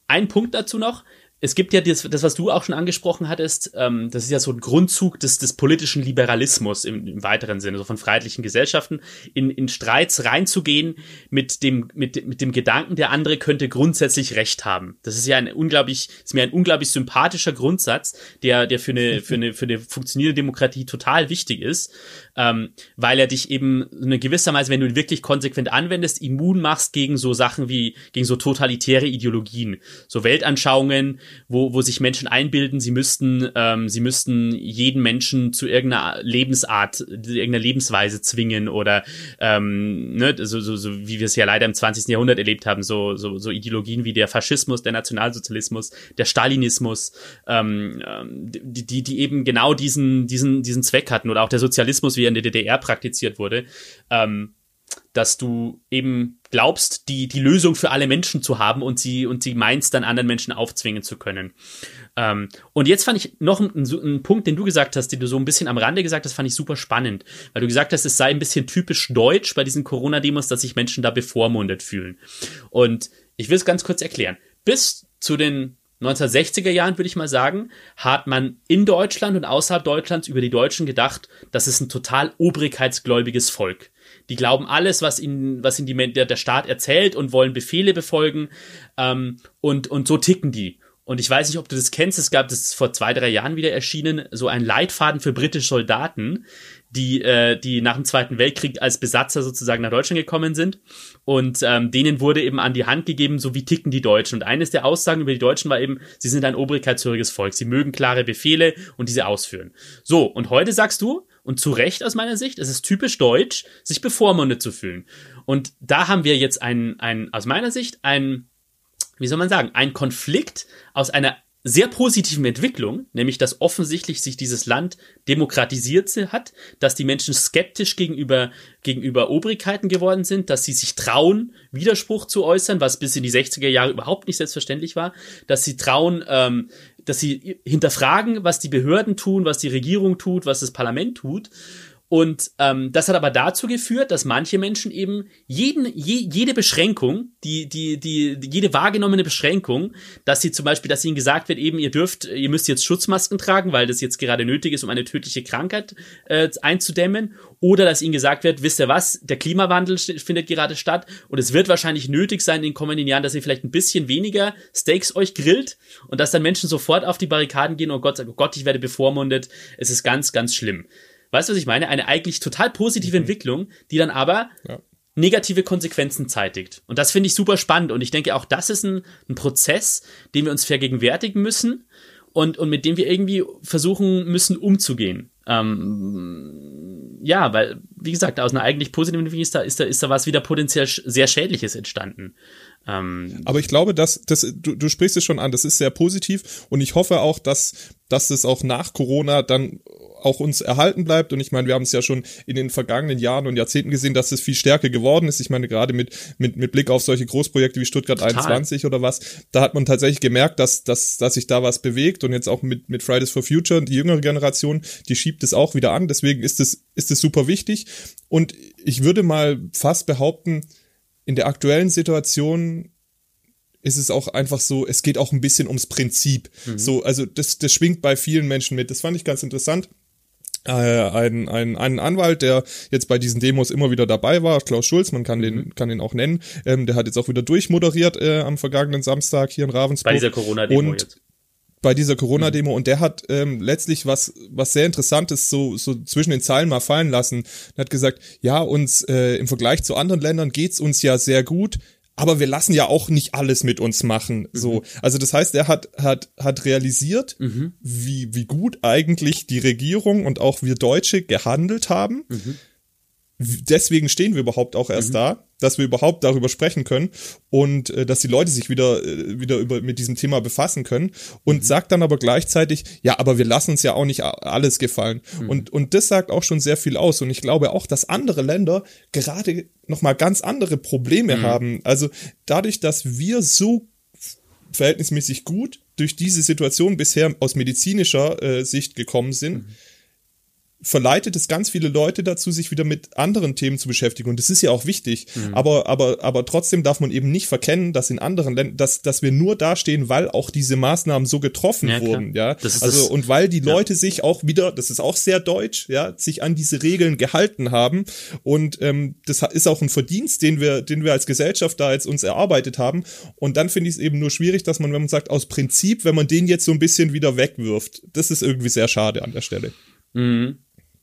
Ein Punkt dazu noch, es gibt ja das, das, was du auch schon angesprochen hattest, ähm, das ist ja so ein Grundzug des, des politischen Liberalismus im, im weiteren Sinne, so von freiheitlichen Gesellschaften, in, in Streits reinzugehen mit dem, mit, mit dem Gedanken, der andere könnte grundsätzlich Recht haben. Das ist ja ein unglaublich, ist mir ein unglaublich sympathischer Grundsatz, der, der für eine, für eine, für eine funktionierende Demokratie total wichtig ist, ähm, weil er dich eben in gewisser Weise, wenn du ihn wirklich konsequent anwendest, immun machst gegen so Sachen wie, gegen so totalitäre Ideologien, so Weltanschauungen, wo, wo sich Menschen einbilden, sie müssten, ähm, sie müssten jeden Menschen zu irgendeiner Lebensart, irgendeiner Lebensweise zwingen oder ähm, ne, so, so, so wie wir es ja leider im 20. Jahrhundert erlebt haben, so, so, so Ideologien wie der Faschismus, der Nationalsozialismus, der Stalinismus, ähm, ähm die, die, die eben genau diesen, diesen, diesen Zweck hatten oder auch der Sozialismus, wie er in der DDR praktiziert wurde. Ähm, dass du eben glaubst, die, die Lösung für alle Menschen zu haben und sie, und sie meinst, dann anderen Menschen aufzwingen zu können. Ähm, und jetzt fand ich noch einen, einen, Punkt, den du gesagt hast, den du so ein bisschen am Rande gesagt hast, fand ich super spannend, weil du gesagt hast, es sei ein bisschen typisch deutsch bei diesen Corona-Demos, dass sich Menschen da bevormundet fühlen. Und ich will es ganz kurz erklären. Bis zu den 1960er Jahren, würde ich mal sagen, hat man in Deutschland und außerhalb Deutschlands über die Deutschen gedacht, das ist ein total obrigkeitsgläubiges Volk. Die glauben alles, was ihnen, was ihnen die, der, Staat erzählt und wollen Befehle befolgen. Ähm, und, und so ticken die. Und ich weiß nicht, ob du das kennst. Es gab das vor zwei, drei Jahren wieder erschienen, so ein Leitfaden für britische Soldaten, die, äh, die nach dem Zweiten Weltkrieg als Besatzer sozusagen nach Deutschland gekommen sind. Und ähm, denen wurde eben an die Hand gegeben, so wie ticken die Deutschen. Und eines der Aussagen über die Deutschen war eben, sie sind ein obrigkeitshöriges Volk. Sie mögen klare Befehle und diese ausführen. So, und heute sagst du, und zu Recht aus meiner Sicht, es ist typisch deutsch, sich bevormundet zu fühlen. Und da haben wir jetzt einen, einen aus meiner Sicht, einen wie soll man sagen, ein Konflikt aus einer sehr positiven Entwicklung, nämlich dass offensichtlich sich dieses Land demokratisiert hat, dass die Menschen skeptisch gegenüber, gegenüber Obrigkeiten geworden sind, dass sie sich trauen, Widerspruch zu äußern, was bis in die 60er Jahre überhaupt nicht selbstverständlich war, dass sie trauen, ähm, dass sie hinterfragen, was die Behörden tun, was die Regierung tut, was das Parlament tut und ähm, das hat aber dazu geführt, dass manche Menschen eben jeden, je, jede Beschränkung, die, die, die, jede wahrgenommene Beschränkung, dass sie zum Beispiel, dass ihnen gesagt wird, eben, ihr dürft, ihr müsst jetzt Schutzmasken tragen, weil das jetzt gerade nötig ist, um eine tödliche Krankheit äh, einzudämmen, oder dass ihnen gesagt wird, wisst ihr was, der Klimawandel findet gerade statt und es wird wahrscheinlich nötig sein in den kommenden Jahren, dass ihr vielleicht ein bisschen weniger Steaks euch grillt und dass dann Menschen sofort auf die Barrikaden gehen, oh Gott, oh Gott, ich werde bevormundet. Es ist ganz, ganz schlimm. Weißt du, was ich meine? Eine eigentlich total positive mhm. Entwicklung, die dann aber ja. negative Konsequenzen zeitigt. Und das finde ich super spannend. Und ich denke, auch das ist ein, ein Prozess, den wir uns vergegenwärtigen müssen und, und mit dem wir irgendwie versuchen müssen, umzugehen. Ähm, ja, weil, wie gesagt, aus einer eigentlich positiven Entwicklung ist da, ist da, ist da was wieder potenziell sehr Schädliches entstanden. Ähm, Aber ich glaube, dass, dass du, du sprichst es schon an, das ist sehr positiv und ich hoffe auch, dass, dass es auch nach Corona dann auch uns erhalten bleibt. Und ich meine, wir haben es ja schon in den vergangenen Jahren und Jahrzehnten gesehen, dass es viel stärker geworden ist. Ich meine, gerade mit, mit, mit Blick auf solche Großprojekte wie Stuttgart Total. 21 oder was, da hat man tatsächlich gemerkt, dass, dass, dass sich da was bewegt. Und jetzt auch mit, mit Fridays for Future, die jüngere Generation, die schiebt es auch wieder an. Deswegen ist es, ist es super wichtig. Und ich würde mal fast behaupten, in der aktuellen Situation ist es auch einfach so, es geht auch ein bisschen ums Prinzip. Mhm. So, also das, das schwingt bei vielen Menschen mit. Das fand ich ganz interessant äh, ein, ein, einen Anwalt, der jetzt bei diesen Demos immer wieder dabei war, Klaus Schulz, man kann den, mhm. kann den auch nennen, ähm, der hat jetzt auch wieder durchmoderiert äh, am vergangenen Samstag hier in Ravensburg. Bei dieser Corona-Demo jetzt bei dieser Corona-Demo und der hat ähm, letztlich was was sehr interessantes so so zwischen den Zeilen mal fallen lassen. Er hat gesagt, ja uns äh, im Vergleich zu anderen Ländern geht's uns ja sehr gut aber wir lassen ja auch nicht alles mit uns machen. So, mhm. also das heißt, er hat hat hat realisiert, mhm. wie wie gut eigentlich die Regierung und auch wir Deutsche gehandelt haben. Mhm deswegen stehen wir überhaupt auch erst mhm. da, dass wir überhaupt darüber sprechen können und äh, dass die Leute sich wieder äh, wieder über mit diesem Thema befassen können und mhm. sagt dann aber gleichzeitig, ja, aber wir lassen uns ja auch nicht alles gefallen mhm. und und das sagt auch schon sehr viel aus und ich glaube auch, dass andere Länder gerade noch mal ganz andere Probleme mhm. haben. Also dadurch, dass wir so verhältnismäßig gut durch diese Situation bisher aus medizinischer äh, Sicht gekommen sind, mhm verleitet es ganz viele Leute dazu, sich wieder mit anderen Themen zu beschäftigen. Und das ist ja auch wichtig. Mhm. Aber, aber, aber trotzdem darf man eben nicht verkennen, dass in anderen Ländern, dass, dass wir nur dastehen, weil auch diese Maßnahmen so getroffen ja, wurden. Ja, also, das, und weil die Leute ja. sich auch wieder, das ist auch sehr deutsch, ja, sich an diese Regeln gehalten haben. Und ähm, das ist auch ein Verdienst, den wir, den wir als Gesellschaft da jetzt uns erarbeitet haben. Und dann finde ich es eben nur schwierig, dass man, wenn man sagt, aus Prinzip, wenn man den jetzt so ein bisschen wieder wegwirft, das ist irgendwie sehr schade an der Stelle. Mhm.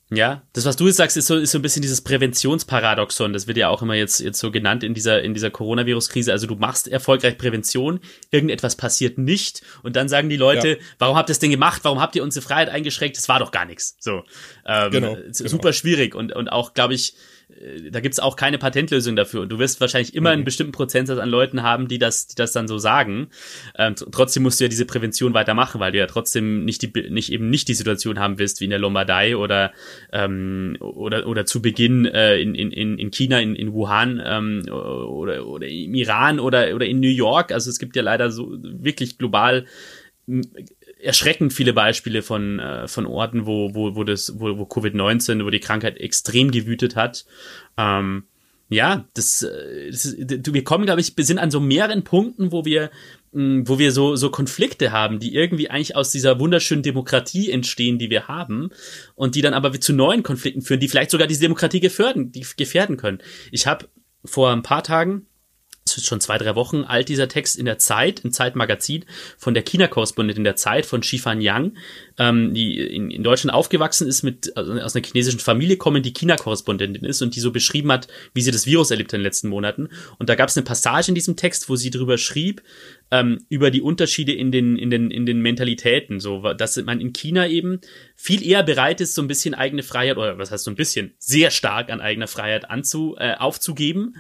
Ja, das, was du jetzt sagst, ist so, ist so ein bisschen dieses Präventionsparadoxon. Das wird ja auch immer jetzt, jetzt so genannt in dieser, in dieser Coronavirus-Krise. Also du machst erfolgreich Prävention, irgendetwas passiert nicht und dann sagen die Leute, ja. warum habt ihr das denn gemacht? Warum habt ihr unsere Freiheit eingeschränkt? Das war doch gar nichts. So, ähm, genau, super genau. schwierig und, und auch, glaube ich, da gibt's auch keine Patentlösung dafür. Und du wirst wahrscheinlich immer einen mhm. bestimmten Prozentsatz an Leuten haben, die das, die das dann so sagen. Ähm, trotzdem musst du ja diese Prävention weitermachen, weil du ja trotzdem nicht die, nicht eben nicht die Situation haben willst wie in der Lombardei oder ähm, oder oder zu Beginn äh, in, in, in China, in, in Wuhan ähm, oder oder im Iran oder oder in New York. Also es gibt ja leider so wirklich global erschreckend viele Beispiele von, äh, von Orten, wo, wo, wo das, wo, wo Covid-19, wo die Krankheit extrem gewütet hat. Ähm, ja, das, äh, das wir kommen, glaube ich, wir sind an so mehreren Punkten, wo wir, mh, wo wir so, so Konflikte haben, die irgendwie eigentlich aus dieser wunderschönen Demokratie entstehen, die wir haben, und die dann aber zu neuen Konflikten führen, die vielleicht sogar diese Demokratie gefährden, die gefährden können. Ich habe vor ein paar Tagen ist schon zwei, drei Wochen alt, dieser Text in der Zeit, im Zeitmagazin, von der China-Korrespondentin der Zeit, von Shifan Yang, ähm, die in, in Deutschland aufgewachsen ist, mit also aus einer chinesischen Familie kommen, die China-Korrespondentin ist und die so beschrieben hat, wie sie das Virus erlebt hat in den letzten Monaten. Und da gab es eine Passage in diesem Text, wo sie drüber schrieb, ähm, über die Unterschiede in den, in den, in den Mentalitäten, so, dass man in China eben viel eher bereit ist, so ein bisschen eigene Freiheit, oder was heißt so ein bisschen, sehr stark an eigener Freiheit anzu, äh, aufzugeben,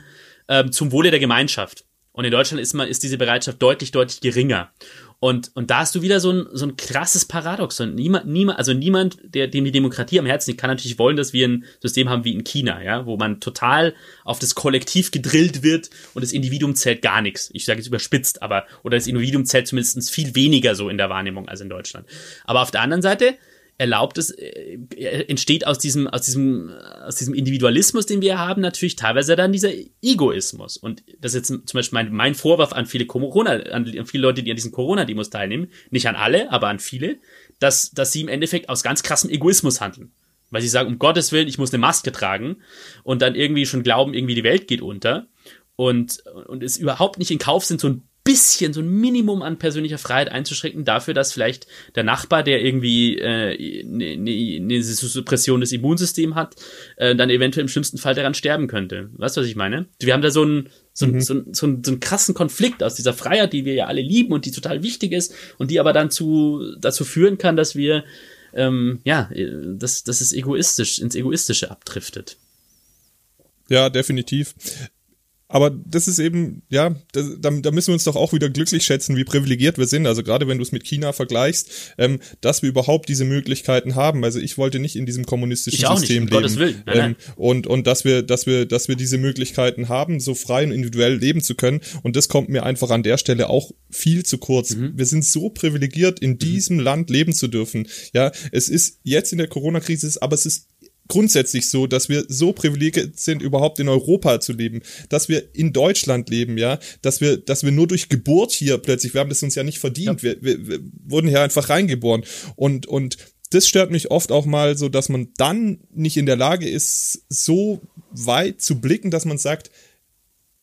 ähm, zum Wohle der Gemeinschaft. Und in Deutschland ist man, ist diese Bereitschaft deutlich, deutlich geringer. Und, und da hast du wieder so ein, so ein krasses Paradoxon. Niemand, niemand, also niemand, der, dem die Demokratie am Herzen liegt, kann natürlich wollen, dass wir ein System haben wie in China, ja, wo man total auf das Kollektiv gedrillt wird und das Individuum zählt gar nichts. Ich sage jetzt überspitzt, aber, oder das Individuum zählt zumindest viel weniger so in der Wahrnehmung als in Deutschland. Aber auf der anderen Seite, erlaubt es, äh, entsteht aus diesem, aus diesem, aus diesem Individualismus, den wir haben, natürlich teilweise dann dieser Egoismus. Und das ist jetzt zum Beispiel mein, mein Vorwurf an viele Corona, an, an viele Leute, die an diesen Corona-Demos teilnehmen, nicht an alle, aber an viele, dass, dass sie im Endeffekt aus ganz krassem Egoismus handeln. Weil sie sagen, um Gottes Willen, ich muss eine Maske tragen und dann irgendwie schon glauben, irgendwie die Welt geht unter und, und es überhaupt nicht in Kauf sind, so ein bisschen, so ein Minimum an persönlicher Freiheit einzuschränken dafür, dass vielleicht der Nachbar, der irgendwie eine äh, ne, ne, ne Suppression des Immunsystems hat, äh, dann eventuell im schlimmsten Fall daran sterben könnte. Weißt du, was ich meine? Wir haben da so einen, so, mhm. so, so, so einen krassen Konflikt aus dieser Freiheit, die wir ja alle lieben und die total wichtig ist und die aber dann zu, dazu führen kann, dass wir, ähm, ja, dass, dass es egoistisch, ins Egoistische abdriftet. Ja, definitiv. Aber das ist eben, ja, da, da müssen wir uns doch auch wieder glücklich schätzen, wie privilegiert wir sind. Also gerade wenn du es mit China vergleichst, ähm, dass wir überhaupt diese Möglichkeiten haben. Also ich wollte nicht in diesem kommunistischen ich auch System nicht, um leben. Gottes Willen. Nein, nein. Ähm, und und dass wir, dass wir, dass wir diese Möglichkeiten haben, so frei und individuell leben zu können. Und das kommt mir einfach an der Stelle auch viel zu kurz. Mhm. Wir sind so privilegiert, in mhm. diesem mhm. Land leben zu dürfen. Ja, es ist jetzt in der Corona-Krise, aber es ist grundsätzlich so, dass wir so privilegiert sind, überhaupt in Europa zu leben, dass wir in Deutschland leben, ja, dass wir, dass wir nur durch Geburt hier plötzlich, wir haben das uns ja nicht verdient, ja. wir, wir, wir wurden hier einfach reingeboren und, und das stört mich oft auch mal so, dass man dann nicht in der Lage ist, so weit zu blicken, dass man sagt,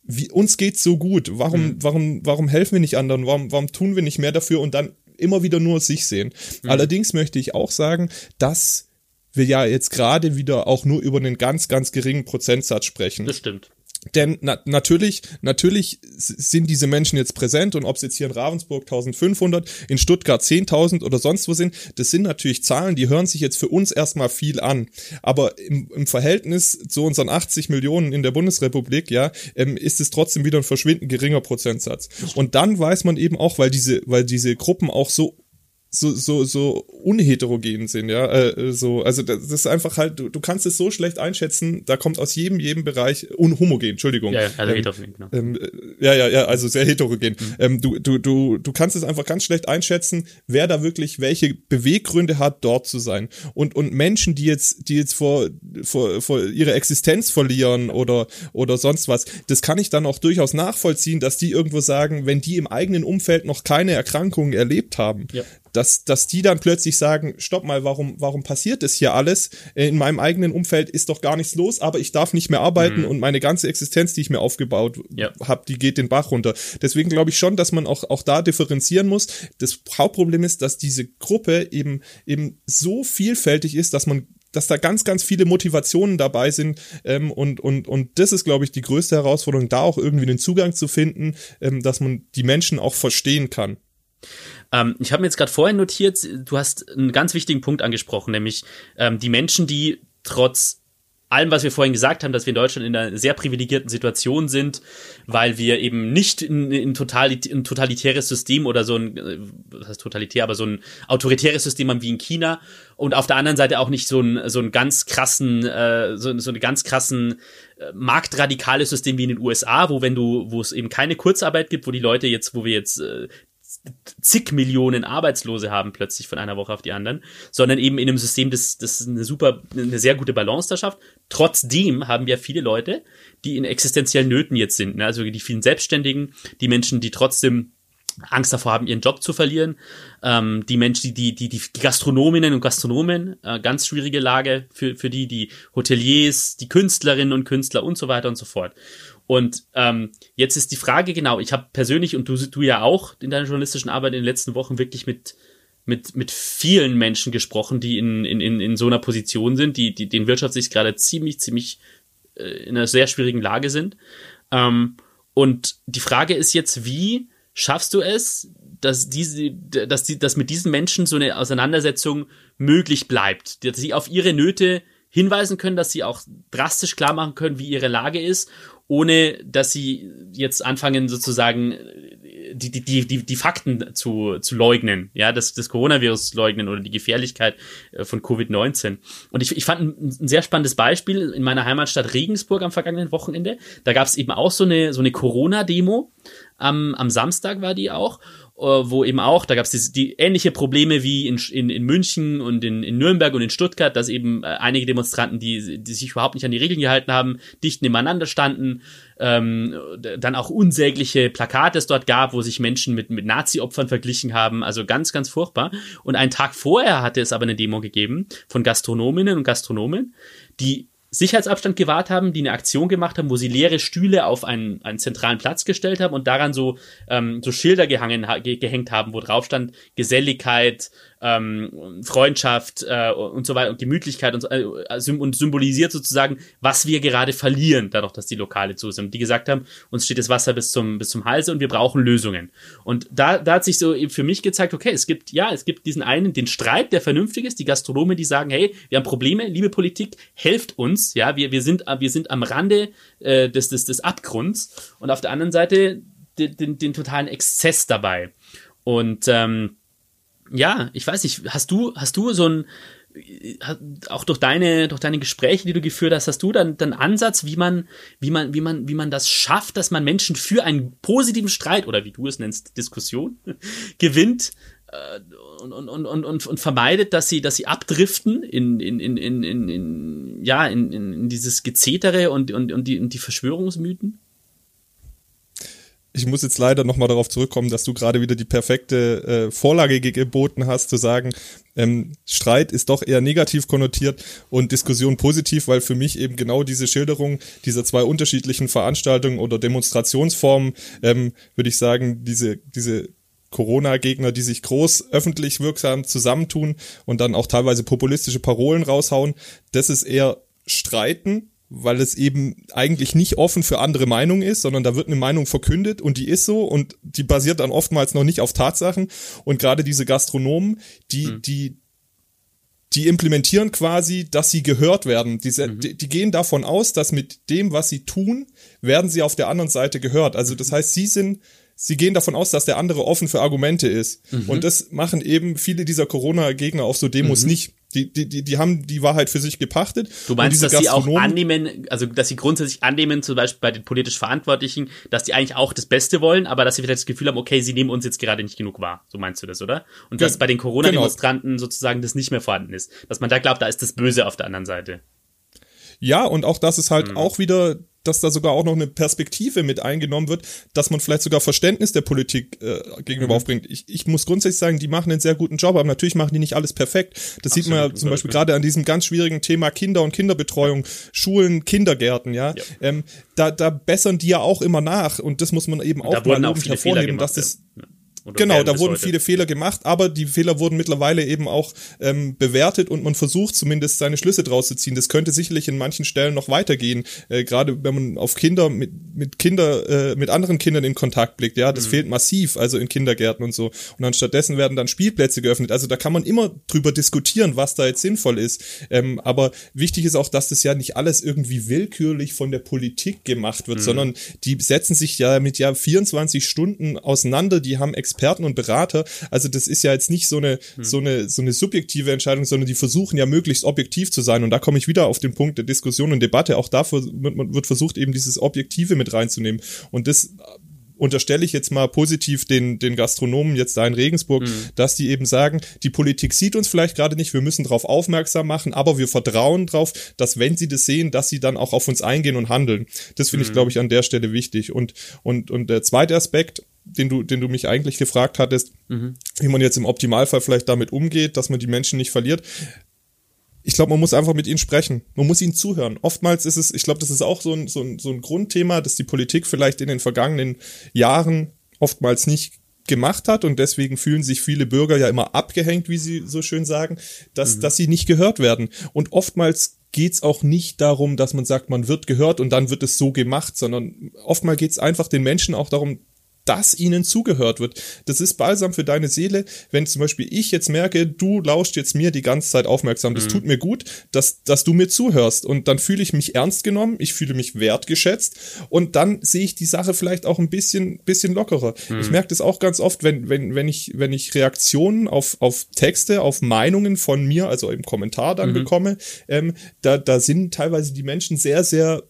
wie, uns geht's so gut, warum, mhm. warum, warum helfen wir nicht anderen, warum, warum tun wir nicht mehr dafür und dann immer wieder nur sich sehen. Mhm. Allerdings möchte ich auch sagen, dass wir ja jetzt gerade wieder auch nur über einen ganz, ganz geringen Prozentsatz sprechen. Das stimmt. Denn na, natürlich, natürlich sind diese Menschen jetzt präsent und ob es jetzt hier in Ravensburg 1500, in Stuttgart 10.000 oder sonst wo sind, das sind natürlich Zahlen, die hören sich jetzt für uns erstmal viel an. Aber im, im Verhältnis zu unseren 80 Millionen in der Bundesrepublik, ja, ähm, ist es trotzdem wieder ein verschwindend geringer Prozentsatz. Und dann weiß man eben auch, weil diese, weil diese Gruppen auch so so so so unheterogen sind, ja, äh, so also das ist einfach halt du, du kannst es so schlecht einschätzen, da kommt aus jedem jedem Bereich unhomogen, Entschuldigung. Ja, ja also ähm, heterogen, genau. Ähm, ja, ja, ja, also sehr heterogen. Mhm. Ähm, du du du du kannst es einfach ganz schlecht einschätzen, wer da wirklich welche Beweggründe hat, dort zu sein. Und und Menschen, die jetzt die jetzt vor vor vor ihre Existenz verlieren oder oder sonst was, das kann ich dann auch durchaus nachvollziehen, dass die irgendwo sagen, wenn die im eigenen Umfeld noch keine Erkrankungen erlebt haben, ja dass, dass die dann plötzlich sagen, stopp mal, warum, warum passiert das hier alles? In meinem eigenen Umfeld ist doch gar nichts los, aber ich darf nicht mehr arbeiten mhm. und meine ganze Existenz, die ich mir aufgebaut ja. habe, die geht den Bach runter. Deswegen glaube ich schon, dass man auch, auch da differenzieren muss. Das Hauptproblem ist, dass diese Gruppe eben, eben so vielfältig ist, dass man dass da ganz, ganz viele Motivationen dabei sind ähm, und, und, und das ist, glaube ich, die größte Herausforderung, da auch irgendwie den Zugang zu finden, ähm, dass man die Menschen auch verstehen kann. Ähm, ich habe mir jetzt gerade vorhin notiert, du hast einen ganz wichtigen Punkt angesprochen, nämlich ähm, die Menschen, die trotz allem, was wir vorhin gesagt haben, dass wir in Deutschland in einer sehr privilegierten Situation sind, weil wir eben nicht in, in totalit ein totalitäres System oder so ein, äh, was heißt totalitär, aber so ein autoritäres System haben wie in China und auf der anderen Seite auch nicht so ein, so ein ganz krassen, äh, so, so eine ganz krassen äh, marktradikales System wie in den USA, wo wenn du, wo es eben keine Kurzarbeit gibt, wo die Leute jetzt, wo wir jetzt äh, zig Millionen Arbeitslose haben plötzlich von einer Woche auf die anderen, sondern eben in einem System, das, das eine super, eine sehr gute Balance da schafft. Trotzdem haben wir viele Leute, die in existenziellen Nöten jetzt sind, ne? also die vielen Selbstständigen, die Menschen, die trotzdem Angst davor haben, ihren Job zu verlieren. Ähm, die Menschen, die, die, die Gastronominnen und Gastronomen, äh, ganz schwierige Lage für, für die, die Hoteliers, die Künstlerinnen und Künstler und so weiter und so fort. Und ähm, jetzt ist die Frage genau, ich habe persönlich und du, du ja auch in deiner journalistischen Arbeit in den letzten Wochen wirklich mit mit, mit vielen Menschen gesprochen, die in, in, in, in so einer Position sind, die, die den wirtschaftlich gerade ziemlich, ziemlich äh, in einer sehr schwierigen Lage sind. Ähm, und die Frage ist jetzt, wie schaffst du es, dass diese, dass die, dass mit diesen Menschen so eine Auseinandersetzung möglich bleibt, dass sie auf ihre Nöte hinweisen können, dass sie auch drastisch klar machen können, wie ihre Lage ist, ohne dass sie jetzt anfangen sozusagen die, die, die, die Fakten zu, zu leugnen, ja, das, das Coronavirus leugnen oder die Gefährlichkeit äh, von Covid-19. Und ich, ich fand ein, ein, sehr spannendes Beispiel in meiner Heimatstadt Regensburg am vergangenen Wochenende. Da gab es eben auch so eine, so eine Corona-Demo. Am, am Samstag war die auch. Äh, wo eben auch, da gab es die, die ähnliche Probleme wie in, in, in München und in, in Nürnberg und in Stuttgart, dass eben äh, einige Demonstranten, die, die sich überhaupt nicht an die Regeln gehalten haben, dicht nebeneinander standen, ähm, dann auch unsägliche Plakate es dort gab, wo sich Menschen mit, mit Nazi-Opfern verglichen haben, also ganz, ganz furchtbar. Und einen Tag vorher hatte es aber eine Demo gegeben von Gastronominnen und Gastronomen, die Sicherheitsabstand gewahrt haben, die eine Aktion gemacht haben, wo sie leere Stühle auf einen, einen zentralen Platz gestellt haben und daran so, ähm, so Schilder gehangen, ge gehängt haben, wo drauf stand Geselligkeit, ähm, Freundschaft äh, und so weiter und Gemütlichkeit und, äh, und symbolisiert sozusagen, was wir gerade verlieren, dadurch, dass die Lokale zu sind. Die gesagt haben, uns steht das Wasser bis zum, bis zum Halse und wir brauchen Lösungen. Und da, da hat sich so für mich gezeigt, okay, es gibt, ja, es gibt diesen einen, den Streit, der vernünftig ist, die Gastronomen, die sagen, hey, wir haben Probleme, liebe Politik, helft uns, ja, wir, wir sind, wir sind am Rande äh, des, des, des Abgrunds und auf der anderen Seite den, den, den totalen Exzess dabei. Und ähm, ja, ich weiß nicht, hast du, hast du so ein, auch durch deine, durch deine Gespräche, die du geführt hast, hast du dann, dann Ansatz, wie man, wie man, wie man, wie man das schafft, dass man Menschen für einen positiven Streit oder wie du es nennst, Diskussion gewinnt, äh, und, und, und, und, und vermeidet, dass sie, dass sie abdriften in, in, in, in, in, in ja, in, in dieses Gezetere und, und, und, die, und die Verschwörungsmythen? Ich muss jetzt leider nochmal darauf zurückkommen, dass du gerade wieder die perfekte äh, Vorlage geboten hast, zu sagen, ähm, Streit ist doch eher negativ konnotiert und Diskussion positiv, weil für mich eben genau diese Schilderung dieser zwei unterschiedlichen Veranstaltungen oder Demonstrationsformen, ähm, würde ich sagen, diese, diese Corona-Gegner, die sich groß öffentlich wirksam zusammentun und dann auch teilweise populistische Parolen raushauen, das ist eher Streiten weil es eben eigentlich nicht offen für andere Meinungen ist, sondern da wird eine Meinung verkündet und die ist so und die basiert dann oftmals noch nicht auf Tatsachen und gerade diese Gastronomen, die mhm. die die implementieren quasi, dass sie gehört werden. Diese, mhm. die, die, gehen davon aus, dass mit dem, was sie tun, werden sie auf der anderen Seite gehört. Also das heißt, sie sind sie gehen davon aus, dass der andere offen für Argumente ist. Mhm. Und das machen eben viele dieser Corona-Gegner auf so Demos mhm. nicht. Die, die, die, die haben die Wahrheit für sich gepachtet. Du meinst, dass sie auch annehmen, also dass sie grundsätzlich annehmen, zum Beispiel bei den politisch Verantwortlichen, dass die eigentlich auch das Beste wollen, aber dass sie vielleicht das Gefühl haben, okay, sie nehmen uns jetzt gerade nicht genug wahr. So meinst du das, oder? Und Ge dass bei den Corona-Demonstranten genau. sozusagen das nicht mehr vorhanden ist. Dass man da glaubt, da ist das Böse auf der anderen Seite. Ja, und auch das ist halt mhm. auch wieder dass da sogar auch noch eine Perspektive mit eingenommen wird, dass man vielleicht sogar Verständnis der Politik äh, gegenüber mhm. aufbringt. Ich, ich muss grundsätzlich sagen, die machen einen sehr guten Job, aber natürlich machen die nicht alles perfekt. Das Absolut, sieht man ja zum Beispiel gerade an diesem ganz schwierigen Thema Kinder und Kinderbetreuung, Schulen, Kindergärten, ja. ja. Ähm, da, da bessern die ja auch immer nach und das muss man eben und auch mal lobend hervorheben, dass das ja. Oder genau, da wurden heute. viele Fehler gemacht, aber die Fehler wurden mittlerweile eben auch ähm, bewertet und man versucht zumindest seine Schlüsse draus zu ziehen. Das könnte sicherlich in manchen Stellen noch weitergehen, äh, gerade wenn man auf Kinder mit mit Kinder äh, mit anderen Kindern in Kontakt blickt. Ja, das mhm. fehlt massiv, also in Kindergärten und so. Und dann stattdessen werden dann Spielplätze geöffnet. Also da kann man immer drüber diskutieren, was da jetzt sinnvoll ist. Ähm, aber wichtig ist auch, dass das ja nicht alles irgendwie willkürlich von der Politik gemacht wird, mhm. sondern die setzen sich ja mit ja 24 Stunden auseinander. Die haben Experten und Berater. Also das ist ja jetzt nicht so eine, hm. so eine, so eine subjektive Entscheidung, sondern die versuchen ja möglichst objektiv zu sein. Und da komme ich wieder auf den Punkt der Diskussion und Debatte. Auch da wird, wird versucht, eben dieses Objektive mit reinzunehmen. Und das unterstelle ich jetzt mal positiv den, den Gastronomen jetzt da in Regensburg, mhm. dass die eben sagen, die Politik sieht uns vielleicht gerade nicht, wir müssen darauf aufmerksam machen, aber wir vertrauen darauf, dass wenn sie das sehen, dass sie dann auch auf uns eingehen und handeln. Das finde mhm. ich, glaube ich, an der Stelle wichtig. Und, und, und der zweite Aspekt, den du, den du mich eigentlich gefragt hattest, mhm. wie man jetzt im Optimalfall vielleicht damit umgeht, dass man die Menschen nicht verliert. Ich glaube, man muss einfach mit ihnen sprechen. Man muss ihnen zuhören. Oftmals ist es, ich glaube, das ist auch so ein, so, ein, so ein Grundthema, dass die Politik vielleicht in den vergangenen Jahren oftmals nicht gemacht hat und deswegen fühlen sich viele Bürger ja immer abgehängt, wie sie so schön sagen, dass, mhm. dass sie nicht gehört werden. Und oftmals geht's auch nicht darum, dass man sagt, man wird gehört und dann wird es so gemacht, sondern oftmals geht's einfach den Menschen auch darum, dass ihnen zugehört wird. Das ist balsam für deine Seele, wenn zum Beispiel ich jetzt merke, du lauscht jetzt mir die ganze Zeit aufmerksam. Das mhm. tut mir gut, dass, dass du mir zuhörst. Und dann fühle ich mich ernst genommen, ich fühle mich wertgeschätzt und dann sehe ich die Sache vielleicht auch ein bisschen, bisschen lockerer. Mhm. Ich merke das auch ganz oft, wenn, wenn, wenn ich, wenn ich Reaktionen auf, auf Texte, auf Meinungen von mir, also im Kommentar dann mhm. bekomme, ähm, da, da sind teilweise die Menschen sehr, sehr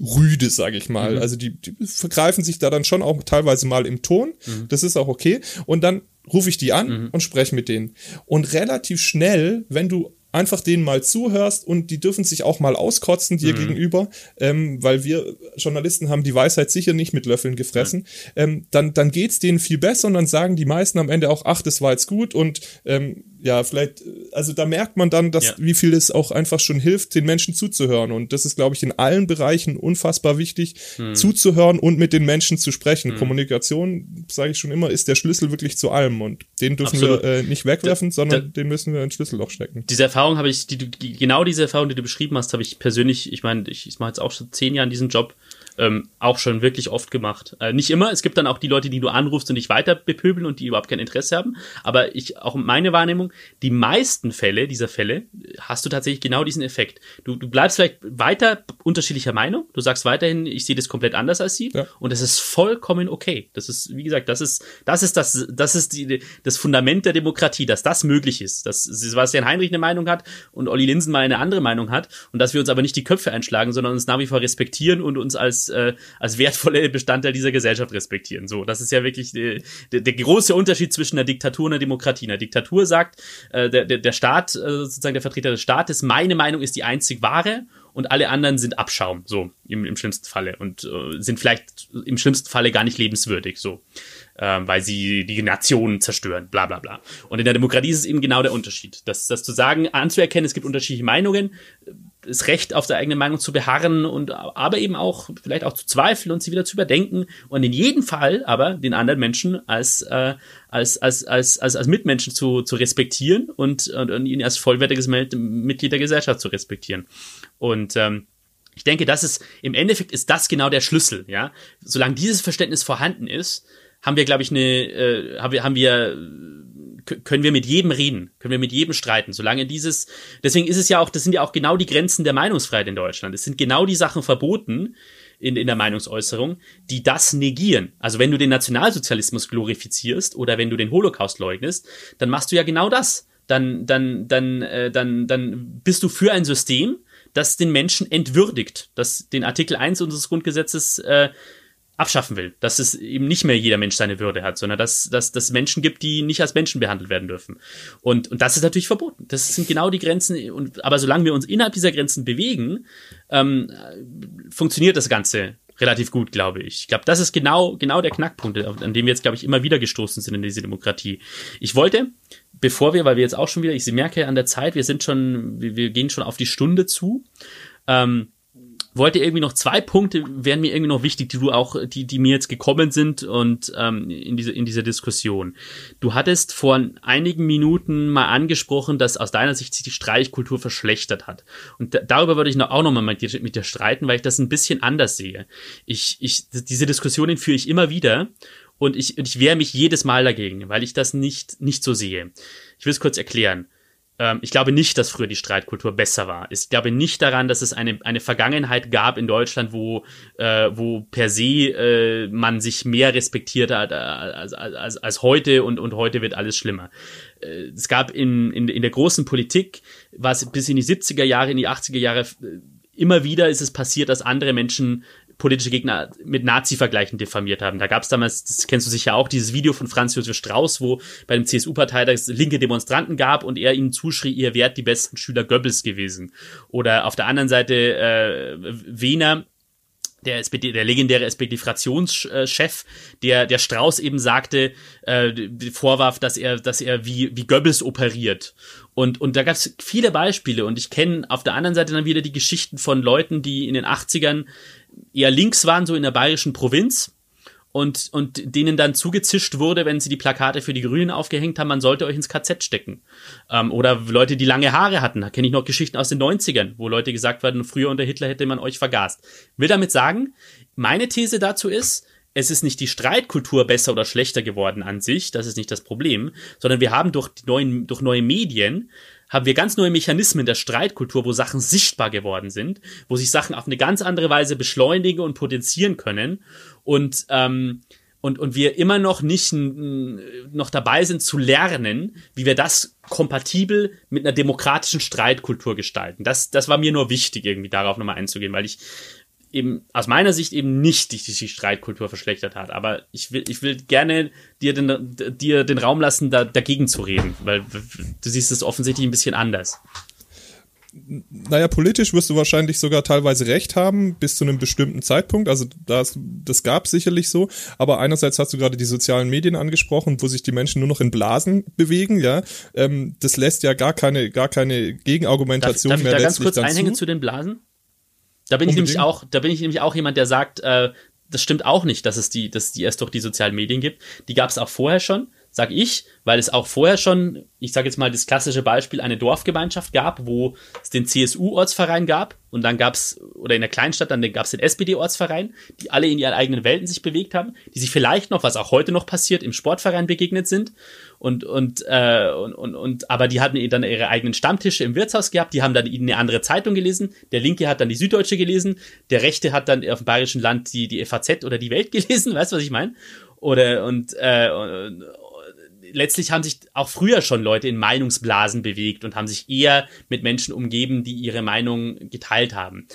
rüde, sage ich mal. Mhm. Also die, die vergreifen sich da dann schon auch teilweise mal im Ton. Mhm. Das ist auch okay. Und dann rufe ich die an mhm. und spreche mit denen. Und relativ schnell, wenn du einfach denen mal zuhörst und die dürfen sich auch mal auskotzen dir mhm. gegenüber, ähm, weil wir Journalisten haben die Weisheit sicher nicht mit Löffeln gefressen, ja. ähm, dann, dann geht's denen viel besser und dann sagen die meisten am Ende auch, ach, das war jetzt gut und ähm, ja, vielleicht, also da merkt man dann, dass, ja. wie viel es auch einfach schon hilft, den Menschen zuzuhören. Und das ist, glaube ich, in allen Bereichen unfassbar wichtig, hm. zuzuhören und mit den Menschen zu sprechen. Hm. Kommunikation, sage ich schon immer, ist der Schlüssel wirklich zu allem. Und den dürfen Absolut. wir äh, nicht wegwerfen, da, sondern da, den müssen wir ins Schlüsselloch stecken. Diese Erfahrung habe ich, die, die, genau diese Erfahrung, die du beschrieben hast, habe ich persönlich, ich meine, ich, ich mache jetzt auch schon zehn Jahre diesen Job, ähm, auch schon wirklich oft gemacht. Äh, nicht immer, es gibt dann auch die Leute, die du anrufst und dich weiter bepöbeln und die überhaupt kein Interesse haben. Aber ich, auch meine Wahrnehmung, die meisten Fälle dieser Fälle hast du tatsächlich genau diesen Effekt. Du, du bleibst vielleicht weiter unterschiedlicher Meinung, du sagst weiterhin, ich sehe das komplett anders als sie ja. und das ist vollkommen okay. Das ist, wie gesagt, das ist, das ist das, das ist die, das Fundament der Demokratie, dass das möglich ist. Dass Sebastian Heinrich eine Meinung hat und Olli Linsen mal eine andere Meinung hat und dass wir uns aber nicht die Köpfe einschlagen, sondern uns nach wie vor respektieren und uns als äh, als wertvolle Bestandteil dieser Gesellschaft respektieren. So, das ist ja wirklich die, der, der große Unterschied zwischen einer Diktatur und einer Demokratie. Eine Diktatur sagt, äh, der, der, der Staat, äh, sozusagen der Vertreter des Staates, meine Meinung ist die einzig wahre und alle anderen sind Abschaum, so im, im schlimmsten Falle und äh, sind vielleicht im schlimmsten Falle gar nicht lebenswürdig, so äh, weil sie die Nationen zerstören, bla bla bla. Und in der Demokratie ist es eben genau der Unterschied. Das, das zu sagen, anzuerkennen, es gibt unterschiedliche Meinungen, das Recht auf der eigenen Meinung zu beharren und aber eben auch vielleicht auch zu zweifeln und sie wieder zu überdenken und in jedem Fall aber den anderen Menschen als äh, als, als, als, als, als Mitmenschen zu, zu respektieren und, und, und ihn als vollwertiges Mitglied der Gesellschaft zu respektieren. Und ähm, ich denke, das ist im Endeffekt ist das genau der Schlüssel, ja. Solange dieses Verständnis vorhanden ist, haben wir, glaube ich, eine, äh, haben wir, haben wir können wir mit jedem reden, können wir mit jedem streiten, solange dieses, deswegen ist es ja auch, das sind ja auch genau die Grenzen der Meinungsfreiheit in Deutschland. Es sind genau die Sachen verboten in, in der Meinungsäußerung, die das negieren. Also wenn du den Nationalsozialismus glorifizierst oder wenn du den Holocaust leugnest, dann machst du ja genau das. Dann, dann, dann, äh, dann, dann bist du für ein System, das den Menschen entwürdigt, das den Artikel 1 unseres Grundgesetzes äh, abschaffen will, dass es eben nicht mehr jeder Mensch seine Würde hat, sondern dass, dass dass Menschen gibt, die nicht als Menschen behandelt werden dürfen. Und, und das ist natürlich verboten. Das sind genau die Grenzen. Und, aber solange wir uns innerhalb dieser Grenzen bewegen, ähm, funktioniert das Ganze relativ gut, glaube ich. Ich glaube, das ist genau, genau der Knackpunkt, an dem wir jetzt, glaube ich, immer wieder gestoßen sind in diese Demokratie. Ich wollte, bevor wir, weil wir jetzt auch schon wieder, ich merke an der Zeit, wir sind schon, wir, wir gehen schon auf die Stunde zu, ähm, wollte irgendwie noch zwei Punkte wären mir irgendwie noch wichtig, die du auch, die, die mir jetzt gekommen sind und ähm, in diese in dieser Diskussion. Du hattest vor einigen Minuten mal angesprochen, dass aus deiner Sicht sich die Streichkultur verschlechtert hat. Und da, darüber würde ich noch, auch nochmal mit dir, mit dir streiten, weil ich das ein bisschen anders sehe. Ich, ich, diese Diskussionen führe ich immer wieder und ich, ich wehre mich jedes Mal dagegen, weil ich das nicht, nicht so sehe. Ich will es kurz erklären ähm, ich glaube nicht, dass früher die Streitkultur besser war. Ich glaube nicht daran, dass es eine, eine Vergangenheit gab in Deutschland, wo, äh, wo per se äh, man sich mehr respektiert hat äh, als, als, als heute und, und heute wird alles schlimmer. Äh, es gab in, in, in der großen Politik, was bis in die 70er Jahre, in die 80er Jahre äh, immer wieder ist es passiert, dass andere Menschen politische Gegner mit Nazi-Vergleichen diffamiert haben. Da gab es damals, das kennst du sicher auch, dieses Video von Franz Josef Strauß, wo bei dem CSU-Parteitag linke Demonstranten gab und er ihnen zuschrie, ihr wärt die besten Schüler Goebbels gewesen. Oder auf der anderen Seite äh, Wehner der SPD, der legendäre SPD-Fraktionschef, der, der Strauß eben sagte, äh, vorwarf, dass er, dass er wie, wie Goebbels operiert. Und, und da gab es viele Beispiele. Und ich kenne auf der anderen Seite dann wieder die Geschichten von Leuten, die in den 80ern eher links waren, so in der bayerischen Provinz und, und denen dann zugezischt wurde, wenn sie die Plakate für die Grünen aufgehängt haben, man sollte euch ins KZ stecken. Ähm, oder Leute, die lange Haare hatten. Da kenne ich noch Geschichten aus den 90ern, wo Leute gesagt werden, früher unter Hitler hätte man euch vergast. Will damit sagen, meine These dazu ist, es ist nicht die Streitkultur besser oder schlechter geworden an sich, das ist nicht das Problem, sondern wir haben durch, neuen, durch neue Medien haben wir ganz neue Mechanismen der Streitkultur, wo Sachen sichtbar geworden sind, wo sich Sachen auf eine ganz andere Weise beschleunigen und potenzieren können und ähm, und, und wir immer noch nicht noch dabei sind zu lernen, wie wir das kompatibel mit einer demokratischen Streitkultur gestalten. Das, das war mir nur wichtig, irgendwie darauf nochmal einzugehen, weil ich eben aus meiner Sicht eben nicht die, die Streitkultur verschlechtert hat. Aber ich will, ich will gerne dir den, dir den Raum lassen, da, dagegen zu reden, weil du siehst es offensichtlich ein bisschen anders. Naja, politisch wirst du wahrscheinlich sogar teilweise recht haben, bis zu einem bestimmten Zeitpunkt. Also das, das gab sicherlich so. Aber einerseits hast du gerade die sozialen Medien angesprochen, wo sich die Menschen nur noch in Blasen bewegen, ja. Ähm, das lässt ja gar keine, gar keine Gegenargumentation darf, darf mehr. Ich da ganz kurz einhängen zu. zu den Blasen? Da bin Unbedingt. ich nämlich auch, da bin ich nämlich auch jemand, der sagt, äh, das stimmt auch nicht, dass es die, dass es die erst durch die sozialen Medien gibt. Die gab es auch vorher schon, sag ich, weil es auch vorher schon, ich sage jetzt mal das klassische Beispiel, eine Dorfgemeinschaft gab, wo es den CSU-Ortsverein gab und dann gab es, oder in der Kleinstadt, dann gab es den SPD-Ortsverein, die alle in ihren eigenen Welten sich bewegt haben, die sich vielleicht noch, was auch heute noch passiert, im Sportverein begegnet sind und, und, äh, und, und, und aber die hatten dann ihre eigenen Stammtische im Wirtshaus gehabt, die haben dann eine andere Zeitung gelesen, der Linke hat dann die Süddeutsche gelesen, der Rechte hat dann auf dem Bayerischen Land die, die FAZ oder die Welt gelesen, weißt du, was ich meine? Oder und, äh, und, letztlich haben sich auch früher schon Leute in Meinungsblasen bewegt und haben sich eher mit Menschen umgeben, die ihre Meinung geteilt haben.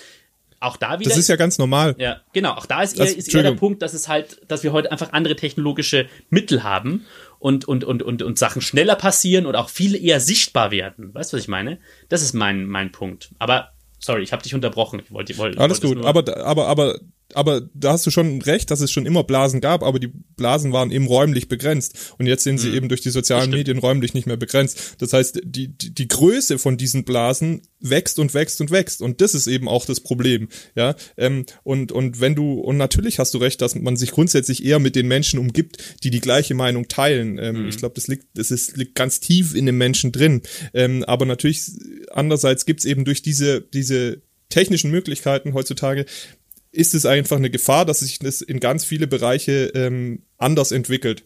Auch da wieder. Das ist ja ganz normal. Ja, genau. Auch da ist eher, das, ist eher der Punkt, dass es halt, dass wir heute einfach andere technologische Mittel haben und, und, und, und, und Sachen schneller passieren und auch viel eher sichtbar werden. Weißt du, was ich meine? Das ist mein, mein Punkt. Aber, sorry, ich habe dich unterbrochen. Ich wollte, wollte, Alles gut, aber, aber, aber aber da hast du schon recht, dass es schon immer Blasen gab, aber die Blasen waren eben räumlich begrenzt. Und jetzt sind sie mhm. eben durch die sozialen Medien räumlich nicht mehr begrenzt. Das heißt, die, die, die Größe von diesen Blasen wächst und wächst und wächst. Und das ist eben auch das Problem. Ja, ähm, und, und wenn du, und natürlich hast du recht, dass man sich grundsätzlich eher mit den Menschen umgibt, die die gleiche Meinung teilen. Ähm, mhm. Ich glaube, das liegt, das ist, liegt ganz tief in den Menschen drin. Ähm, aber natürlich, andererseits gibt's eben durch diese, diese technischen Möglichkeiten heutzutage ist es einfach eine Gefahr, dass sich das in ganz viele Bereiche ähm, anders entwickelt.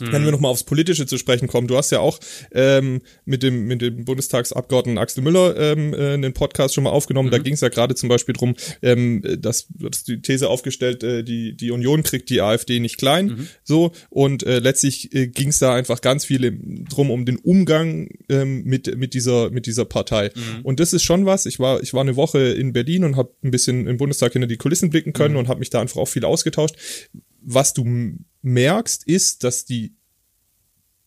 Mhm. Wenn wir nochmal aufs Politische zu sprechen kommen, du hast ja auch ähm, mit dem mit dem Bundestagsabgeordneten Axel Müller ähm, äh, einen Podcast schon mal aufgenommen. Mhm. Da ging es ja gerade zum Beispiel drum, ähm, dass du hast die These aufgestellt, äh, die die Union kriegt die AfD nicht klein, mhm. so und äh, letztlich äh, ging es da einfach ganz viel drum um den Umgang ähm, mit mit dieser mit dieser Partei. Mhm. Und das ist schon was. Ich war ich war eine Woche in Berlin und habe ein bisschen im Bundestag hinter die Kulissen blicken können mhm. und habe mich da einfach auch viel ausgetauscht. Was du merkst, ist, dass die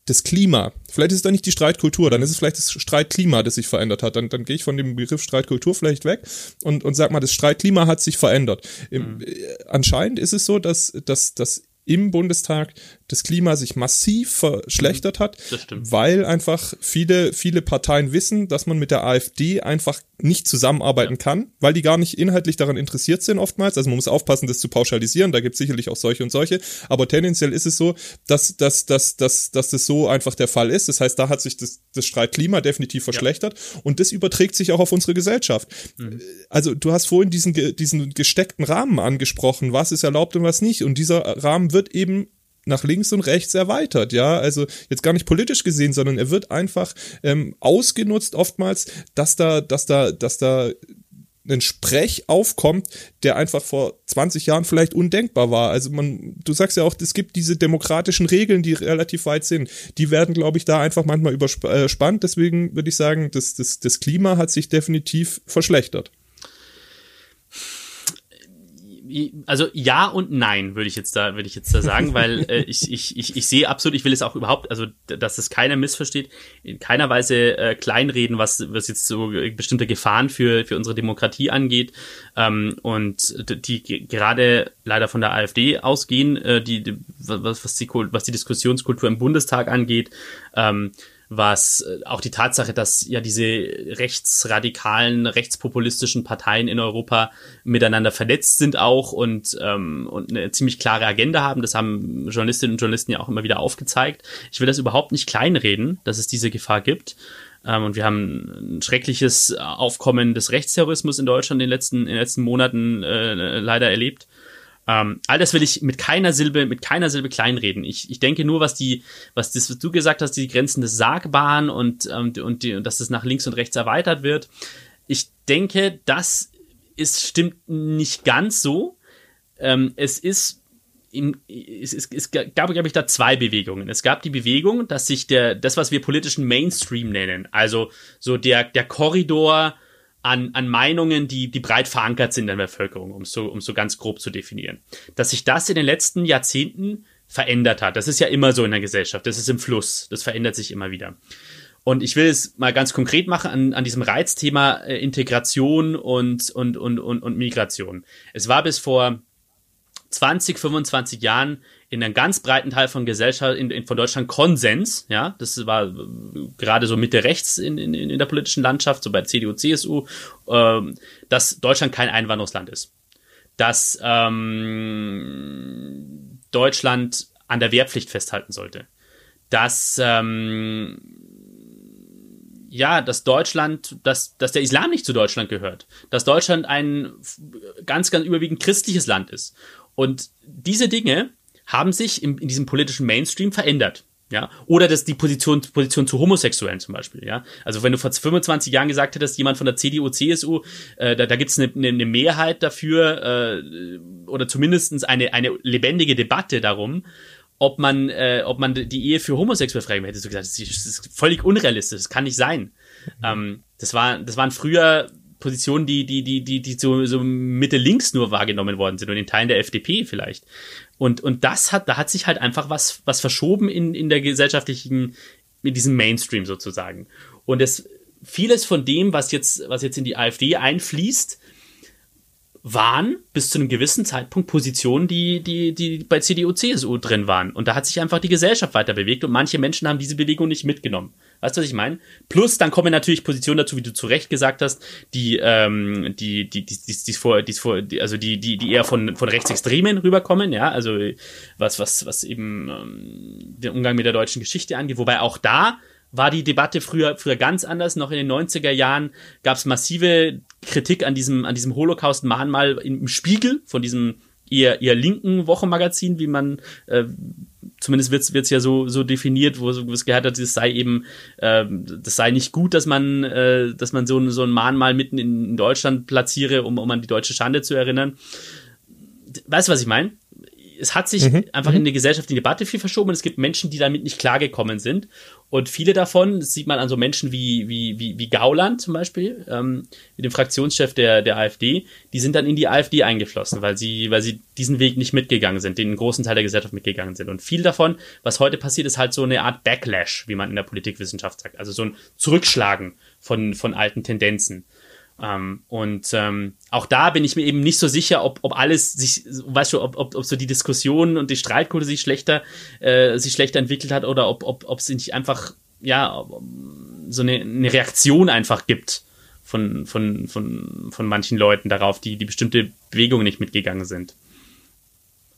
das Klima, vielleicht ist es dann nicht die Streitkultur, dann ist es vielleicht das Streitklima, das sich verändert hat. Dann, dann gehe ich von dem Begriff Streitkultur vielleicht weg und, und sag mal, das Streitklima hat sich verändert. Mhm. Äh, anscheinend ist es so, dass, dass, dass im Bundestag das Klima sich massiv verschlechtert hat, weil einfach viele, viele Parteien wissen, dass man mit der AfD einfach nicht zusammenarbeiten ja. kann, weil die gar nicht inhaltlich daran interessiert sind oftmals. Also man muss aufpassen, das zu pauschalisieren, da gibt es sicherlich auch solche und solche, aber tendenziell ist es so, dass, dass, dass, dass, dass das so einfach der Fall ist. Das heißt, da hat sich das, das Streitklima definitiv verschlechtert ja. und das überträgt sich auch auf unsere Gesellschaft. Mhm. Also du hast vorhin diesen, diesen gesteckten Rahmen angesprochen, was ist erlaubt und was nicht und dieser Rahmen wird eben nach links und rechts erweitert, ja, also jetzt gar nicht politisch gesehen, sondern er wird einfach ähm, ausgenutzt oftmals, dass da, dass da, dass da ein Sprech aufkommt, der einfach vor 20 Jahren vielleicht undenkbar war. Also man, du sagst ja auch, es gibt diese demokratischen Regeln, die relativ weit sind. Die werden, glaube ich, da einfach manchmal überspannt. Deswegen würde ich sagen, das, das, das Klima hat sich definitiv verschlechtert also ja und nein, würde ich jetzt da, würde ich jetzt da sagen, weil äh, ich, ich, ich, ich sehe absolut, ich will es auch überhaupt, also dass es keiner missversteht, in keiner Weise äh, kleinreden, was, was jetzt so bestimmte Gefahren für, für unsere Demokratie angeht. Ähm, und die gerade leider von der AfD ausgehen, äh, die, die was, was, die, was die Diskussionskultur im Bundestag angeht. Ähm, was äh, auch die Tatsache, dass ja diese rechtsradikalen, rechtspopulistischen Parteien in Europa miteinander vernetzt sind auch und, ähm, und eine ziemlich klare Agenda haben. Das haben Journalistinnen und Journalisten ja auch immer wieder aufgezeigt. Ich will das überhaupt nicht kleinreden, dass es diese Gefahr gibt. Ähm, und wir haben ein schreckliches Aufkommen des Rechtsterrorismus in Deutschland in den letzten, in den letzten Monaten äh, leider erlebt. Ähm, all das will ich mit keiner Silbe, mit keiner Silbe kleinreden. Ich, ich denke nur, was die, was das, was du gesagt hast, die Grenzen des Sagbaren und, ähm, und, die, und dass es nach links und rechts erweitert wird. Ich denke, das ist, stimmt nicht ganz so. Ähm, es ist in, es, es, es gab, glaube ich, da zwei Bewegungen. Es gab die Bewegung, dass sich der, das, was wir politischen Mainstream nennen, also so der, der Korridor an, an Meinungen, die, die breit verankert sind in der Bevölkerung, um so, um so ganz grob zu definieren. Dass sich das in den letzten Jahrzehnten verändert hat. Das ist ja immer so in der Gesellschaft. Das ist im Fluss. Das verändert sich immer wieder. Und ich will es mal ganz konkret machen an, an diesem Reizthema äh, Integration und, und, und, und, und Migration. Es war bis vor 20, 25 Jahren in einem ganz breiten Teil von Gesellschaft, in, in, von Deutschland Konsens, ja, das war äh, gerade so Mitte rechts in, in, in der politischen Landschaft, so bei CDU, CSU, äh, dass Deutschland kein Einwanderungsland ist. Dass ähm, Deutschland an der Wehrpflicht festhalten sollte. Dass ähm, ja, dass Deutschland, dass, dass der Islam nicht zu Deutschland gehört, dass Deutschland ein ganz, ganz überwiegend christliches Land ist und diese Dinge haben sich in, in diesem politischen Mainstream verändert. Ja, oder das die Position, Position zu Homosexuellen zum Beispiel, ja. Also wenn du vor 25 Jahren gesagt hättest, jemand von der CDU, CSU, äh, da, da gibt es eine, eine Mehrheit dafür, äh, oder zumindestens eine, eine lebendige Debatte darum, ob man, äh, ob man die Ehe für homosexuell freigeben hätte. So gesagt, das ist, das ist völlig unrealistisch, das kann nicht sein. Mhm. Ähm, das war, das waren früher Positionen, die, die, die, die, die so, so Mitte links nur wahrgenommen worden sind und in Teilen der FDP vielleicht. Und, und das hat, da hat sich halt einfach was, was verschoben in, in der gesellschaftlichen, in diesem Mainstream sozusagen. Und es, vieles von dem, was jetzt, was jetzt in die AfD einfließt, waren bis zu einem gewissen Zeitpunkt Positionen, die, die, die bei CDU, CSU drin waren. Und da hat sich einfach die Gesellschaft weiter bewegt und manche Menschen haben diese Bewegung nicht mitgenommen. Weißt du, was ich meine? Plus, dann kommen natürlich Positionen dazu, wie du zu Recht gesagt hast, die, ähm, die, die, die, die, die, vor, die, vor, die, also die, die, die eher von, von Rechtsextremen rüberkommen, ja, also was, was, was eben ähm, den Umgang mit der deutschen Geschichte angeht, wobei auch da war die Debatte früher, früher ganz anders. Noch in den 90er Jahren gab es massive Kritik an diesem, an diesem Holocaust-Mahnmal im Spiegel von diesem eher, eher linken Wochenmagazin, wie man äh, zumindest wird's wird's ja so so definiert, wo, es gehört hat, es sei eben äh, das sei nicht gut, dass man äh, dass man so so ein Mahnmal mitten in, in Deutschland platziere, um um an die deutsche Schande zu erinnern. Weißt du, was ich meine? Es hat sich mhm. einfach in mhm. der Gesellschaft die Debatte viel verschoben und es gibt Menschen, die damit nicht klargekommen sind. Und viele davon, das sieht man an so Menschen wie, wie, wie, wie Gauland zum Beispiel, ähm, mit dem Fraktionschef der, der AfD, die sind dann in die AfD eingeflossen, weil sie, weil sie diesen Weg nicht mitgegangen sind, den einen großen Teil der Gesellschaft mitgegangen sind. Und viel davon, was heute passiert, ist halt so eine Art Backlash, wie man in der Politikwissenschaft sagt. Also so ein Zurückschlagen von, von alten Tendenzen. Ähm, und ähm, auch da bin ich mir eben nicht so sicher, ob, ob alles sich, weißt du, ob, ob, ob so die Diskussion und die Streitkultur sich schlechter, äh, sich schlechter entwickelt hat oder ob, ob, ob es nicht einfach, ja, so eine, eine Reaktion einfach gibt von, von, von, von manchen Leuten darauf, die, die bestimmte Bewegungen nicht mitgegangen sind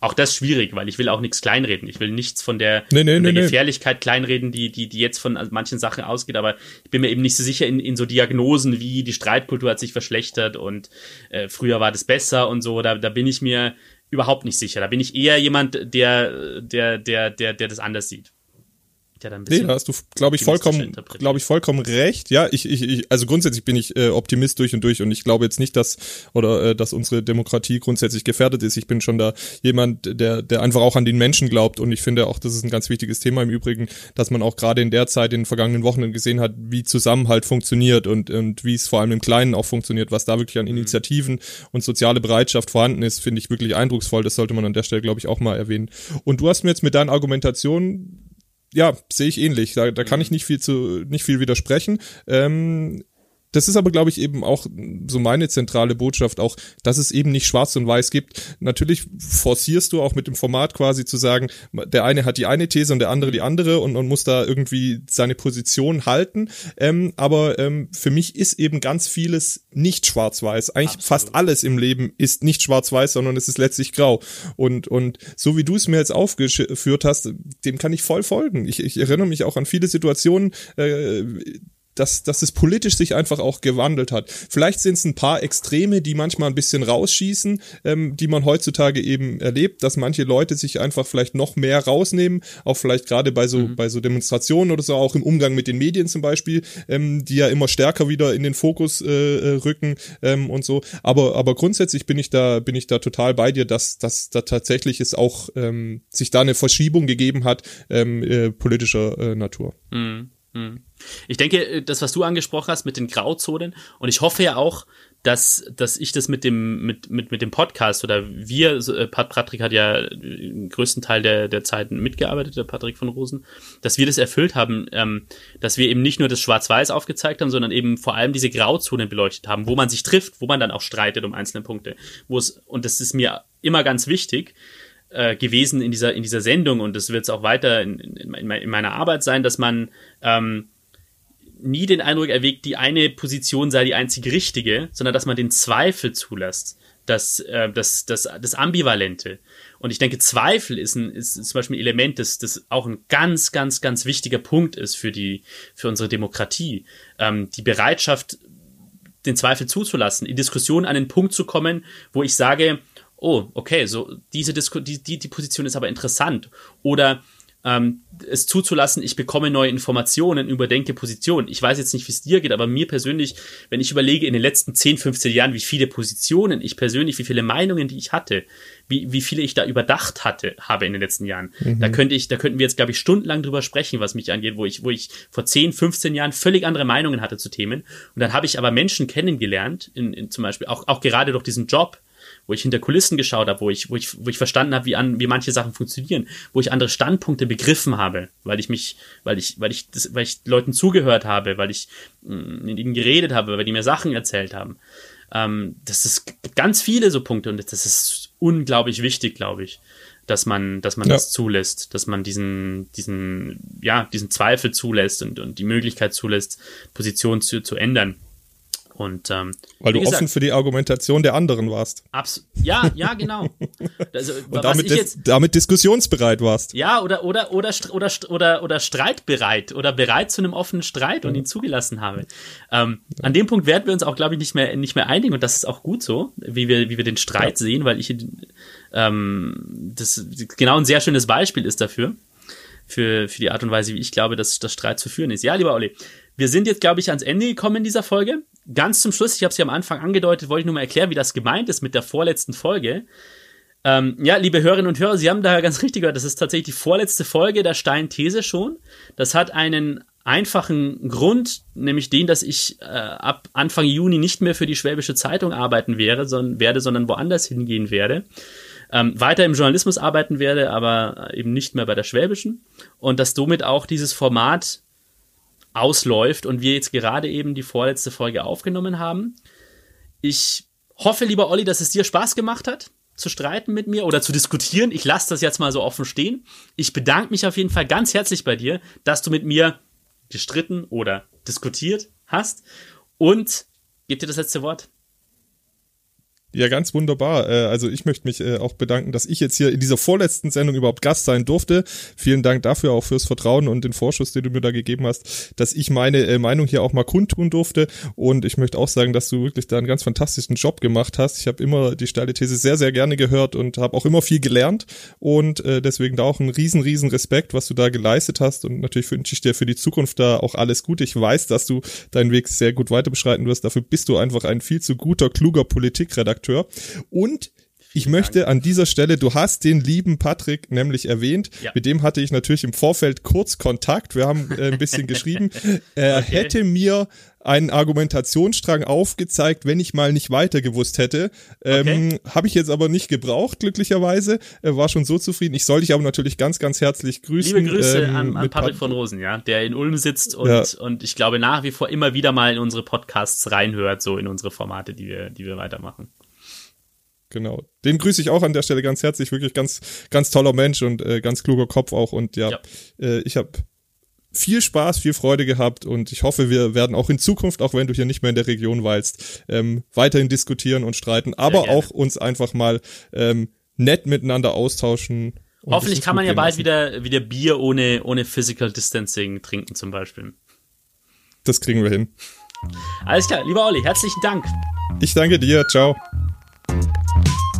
auch das schwierig, weil ich will auch nichts kleinreden. Ich will nichts von der, nee, nee, von der nee, Gefährlichkeit kleinreden, die, die, die jetzt von manchen Sachen ausgeht. Aber ich bin mir eben nicht so sicher in, in so Diagnosen wie die Streitkultur hat sich verschlechtert und äh, früher war das besser und so. Da, da bin ich mir überhaupt nicht sicher. Da bin ich eher jemand, der, der, der, der, der das anders sieht. Ja dann ein bisschen. Nee, da hast du, glaube ich, vollkommen, glaube ich, vollkommen recht. Ja, ich, ich, ich also grundsätzlich bin ich äh, Optimist durch und durch und ich glaube jetzt nicht, dass oder äh, dass unsere Demokratie grundsätzlich gefährdet ist. Ich bin schon da jemand, der, der einfach auch an den Menschen glaubt und ich finde auch, das ist ein ganz wichtiges Thema im Übrigen, dass man auch gerade in der Zeit in den vergangenen Wochen gesehen hat, wie Zusammenhalt funktioniert und, und wie es vor allem im Kleinen auch funktioniert, was da wirklich an mhm. Initiativen und soziale Bereitschaft vorhanden ist, finde ich wirklich eindrucksvoll. Das sollte man an der Stelle, glaube ich, auch mal erwähnen. Und du hast mir jetzt mit deinen Argumentationen ja, sehe ich ähnlich. Da, da kann mhm. ich nicht viel zu, nicht viel widersprechen. Ähm, das ist aber, glaube ich, eben auch so meine zentrale Botschaft auch, dass es eben nicht schwarz und weiß gibt. Natürlich forcierst du auch mit dem Format quasi zu sagen, der eine hat die eine These und der andere die andere und man muss da irgendwie seine Position halten. Ähm, aber ähm, für mich ist eben ganz vieles nicht schwarz-weiß. Eigentlich Absolut. fast alles im Leben ist nicht schwarz-weiß, sondern es ist letztlich grau. Und, und so wie du es mir jetzt aufgeführt hast, dem kann ich voll folgen. Ich, ich erinnere mich auch an viele Situationen, äh, dass, dass es politisch sich einfach auch gewandelt hat. Vielleicht sind es ein paar Extreme, die manchmal ein bisschen rausschießen, ähm, die man heutzutage eben erlebt, dass manche Leute sich einfach vielleicht noch mehr rausnehmen, auch vielleicht gerade bei so, mhm. bei so Demonstrationen oder so, auch im Umgang mit den Medien zum Beispiel, ähm, die ja immer stärker wieder in den Fokus äh, äh rücken ähm, und so. Aber, aber grundsätzlich bin ich da, bin ich da total bei dir, dass, dass da tatsächlich es auch ähm, sich da eine Verschiebung gegeben hat, ähm, äh, politischer äh, Natur. Mhm. Mhm. Ich denke, äh, das, was du angesprochen hast mit den Grauzonen, und ich hoffe ja auch, dass, dass ich das mit dem, mit, mit, mit dem Podcast oder wir, äh, Patrick hat ja den größten Teil der, der Zeit mitgearbeitet, der Patrick von Rosen, dass wir das erfüllt haben, ähm, dass wir eben nicht nur das Schwarz-Weiß aufgezeigt haben, sondern eben vor allem diese Grauzonen beleuchtet haben, wo man sich trifft, wo man dann auch streitet um einzelne Punkte. Wo es, und das ist mir immer ganz wichtig, äh, gewesen in dieser, in dieser Sendung und das wird es auch weiter in, in, in, meiner Arbeit sein, dass man ähm, nie den Eindruck erwägt, die eine Position sei die einzig richtige, sondern dass man den Zweifel zulässt, das, äh, das, das, das Ambivalente. Und ich denke, Zweifel ist, ein, ist zum Beispiel ein Element, das, das auch ein ganz, ganz, ganz wichtiger Punkt ist für, die, für unsere Demokratie. Ähm, die Bereitschaft, den Zweifel zuzulassen, in Diskussionen an den Punkt zu kommen, wo ich sage, oh, okay, so diese Disku die, die, die Position ist aber interessant. Oder ähm, es zuzulassen, ich bekomme neue Informationen, überdenke Positionen. Ich weiß jetzt nicht, wie es dir geht, aber mir persönlich, wenn ich überlege, in den letzten 10, 15 Jahren, wie viele Positionen ich persönlich, wie viele Meinungen, die ich hatte, wie, wie viele ich da überdacht hatte, habe in den letzten Jahren. Mhm. Da könnte ich, da könnten wir jetzt, glaube ich, stundenlang drüber sprechen, was mich angeht, wo ich, wo ich vor 10, 15 Jahren völlig andere Meinungen hatte zu Themen. Und dann habe ich aber Menschen kennengelernt, in, in zum Beispiel auch, auch gerade durch diesen Job, wo ich hinter Kulissen geschaut habe, wo ich, wo ich, wo ich verstanden habe, wie, an, wie manche Sachen funktionieren, wo ich andere Standpunkte begriffen habe, weil ich mich, weil ich, weil ich, das, weil ich Leuten zugehört habe, weil ich mh, mm, mit ihnen geredet habe, weil die mir Sachen erzählt haben. Ähm, das ist ganz viele so Punkte und das ist unglaublich wichtig, glaube ich dass man, dass man ja. das zulässt, dass man diesen, diesen, ja, diesen Zweifel zulässt und, und die Möglichkeit zulässt, Position zu, zu ändern. Und, ähm, Weil du gesagt, offen für die Argumentation der anderen warst. Abs ja, ja, genau. Also, und damit, jetzt, damit diskussionsbereit warst. Ja, oder, oder, oder, oder, oder, oder streitbereit oder bereit zu einem offenen Streit und ihn zugelassen habe. Ähm, ja. An dem Punkt werden wir uns auch, glaube ich, nicht mehr, nicht mehr einigen und das ist auch gut so, wie wir, wie wir den Streit ja. sehen, weil ich ähm, das genau ein sehr schönes Beispiel ist dafür. Für, für die Art und Weise, wie ich glaube, dass das Streit zu führen ist. Ja, lieber Olli, wir sind jetzt, glaube ich, ans Ende gekommen in dieser Folge ganz zum Schluss, ich habe es ja am Anfang angedeutet, wollte ich nur mal erklären, wie das gemeint ist mit der vorletzten Folge. Ähm, ja, liebe Hörerinnen und Hörer, Sie haben da ganz richtig gehört, das ist tatsächlich die vorletzte Folge der Stein-These schon. Das hat einen einfachen Grund, nämlich den, dass ich äh, ab Anfang Juni nicht mehr für die Schwäbische Zeitung arbeiten wäre, sondern, werde, sondern woanders hingehen werde. Ähm, weiter im Journalismus arbeiten werde, aber eben nicht mehr bei der Schwäbischen. Und dass somit auch dieses Format ausläuft und wir jetzt gerade eben die vorletzte Folge aufgenommen haben. Ich hoffe, lieber Olli, dass es dir Spaß gemacht hat, zu streiten mit mir oder zu diskutieren. Ich lasse das jetzt mal so offen stehen. Ich bedanke mich auf jeden Fall ganz herzlich bei dir, dass du mit mir gestritten oder diskutiert hast und gebe dir das letzte Wort. Ja, ganz wunderbar. Äh, also ich möchte mich äh, auch bedanken, dass ich jetzt hier in dieser vorletzten Sendung überhaupt Gast sein durfte. Vielen Dank dafür auch fürs Vertrauen und den Vorschuss, den du mir da gegeben hast, dass ich meine äh, Meinung hier auch mal kundtun durfte. Und ich möchte auch sagen, dass du wirklich da einen ganz fantastischen Job gemacht hast. Ich habe immer die steile These sehr, sehr gerne gehört und habe auch immer viel gelernt. Und deswegen da auch ein riesen, riesen Respekt, was du da geleistet hast. Und natürlich wünsche ich dir für die Zukunft da auch alles Gute. Ich weiß, dass du deinen Weg sehr gut weiter beschreiten wirst. Dafür bist du einfach ein viel zu guter, kluger Politikredakteur Redakteur. Und ich möchte an dieser Stelle, du hast den lieben Patrick nämlich erwähnt. Ja. Mit dem hatte ich natürlich im Vorfeld kurz Kontakt. Wir haben äh, ein bisschen geschrieben. Er okay. hätte mir einen Argumentationsstrang aufgezeigt, wenn ich mal nicht weiter gewusst hätte. Ähm, okay. Habe ich jetzt aber nicht gebraucht, glücklicherweise. Er war schon so zufrieden. Ich soll dich aber natürlich ganz, ganz herzlich grüßen. Liebe Grüße ähm, an, an Patrick von Rosen, ja, der in Ulm sitzt und, ja. und ich glaube nach wie vor immer wieder mal in unsere Podcasts reinhört, so in unsere Formate, die wir, die wir weitermachen. Genau. Den grüße ich auch an der Stelle ganz herzlich. Wirklich ganz, ganz toller Mensch und äh, ganz kluger Kopf auch. Und ja, ja. Äh, ich habe viel Spaß, viel Freude gehabt und ich hoffe, wir werden auch in Zukunft, auch wenn du hier nicht mehr in der Region weilst, ähm, weiterhin diskutieren und streiten, aber auch uns einfach mal ähm, nett miteinander austauschen. Hoffentlich kann man ja bald wieder, wieder Bier ohne, ohne Physical Distancing trinken zum Beispiel. Das kriegen wir hin. Alles klar, lieber Olli, herzlichen Dank. Ich danke dir, ciao. you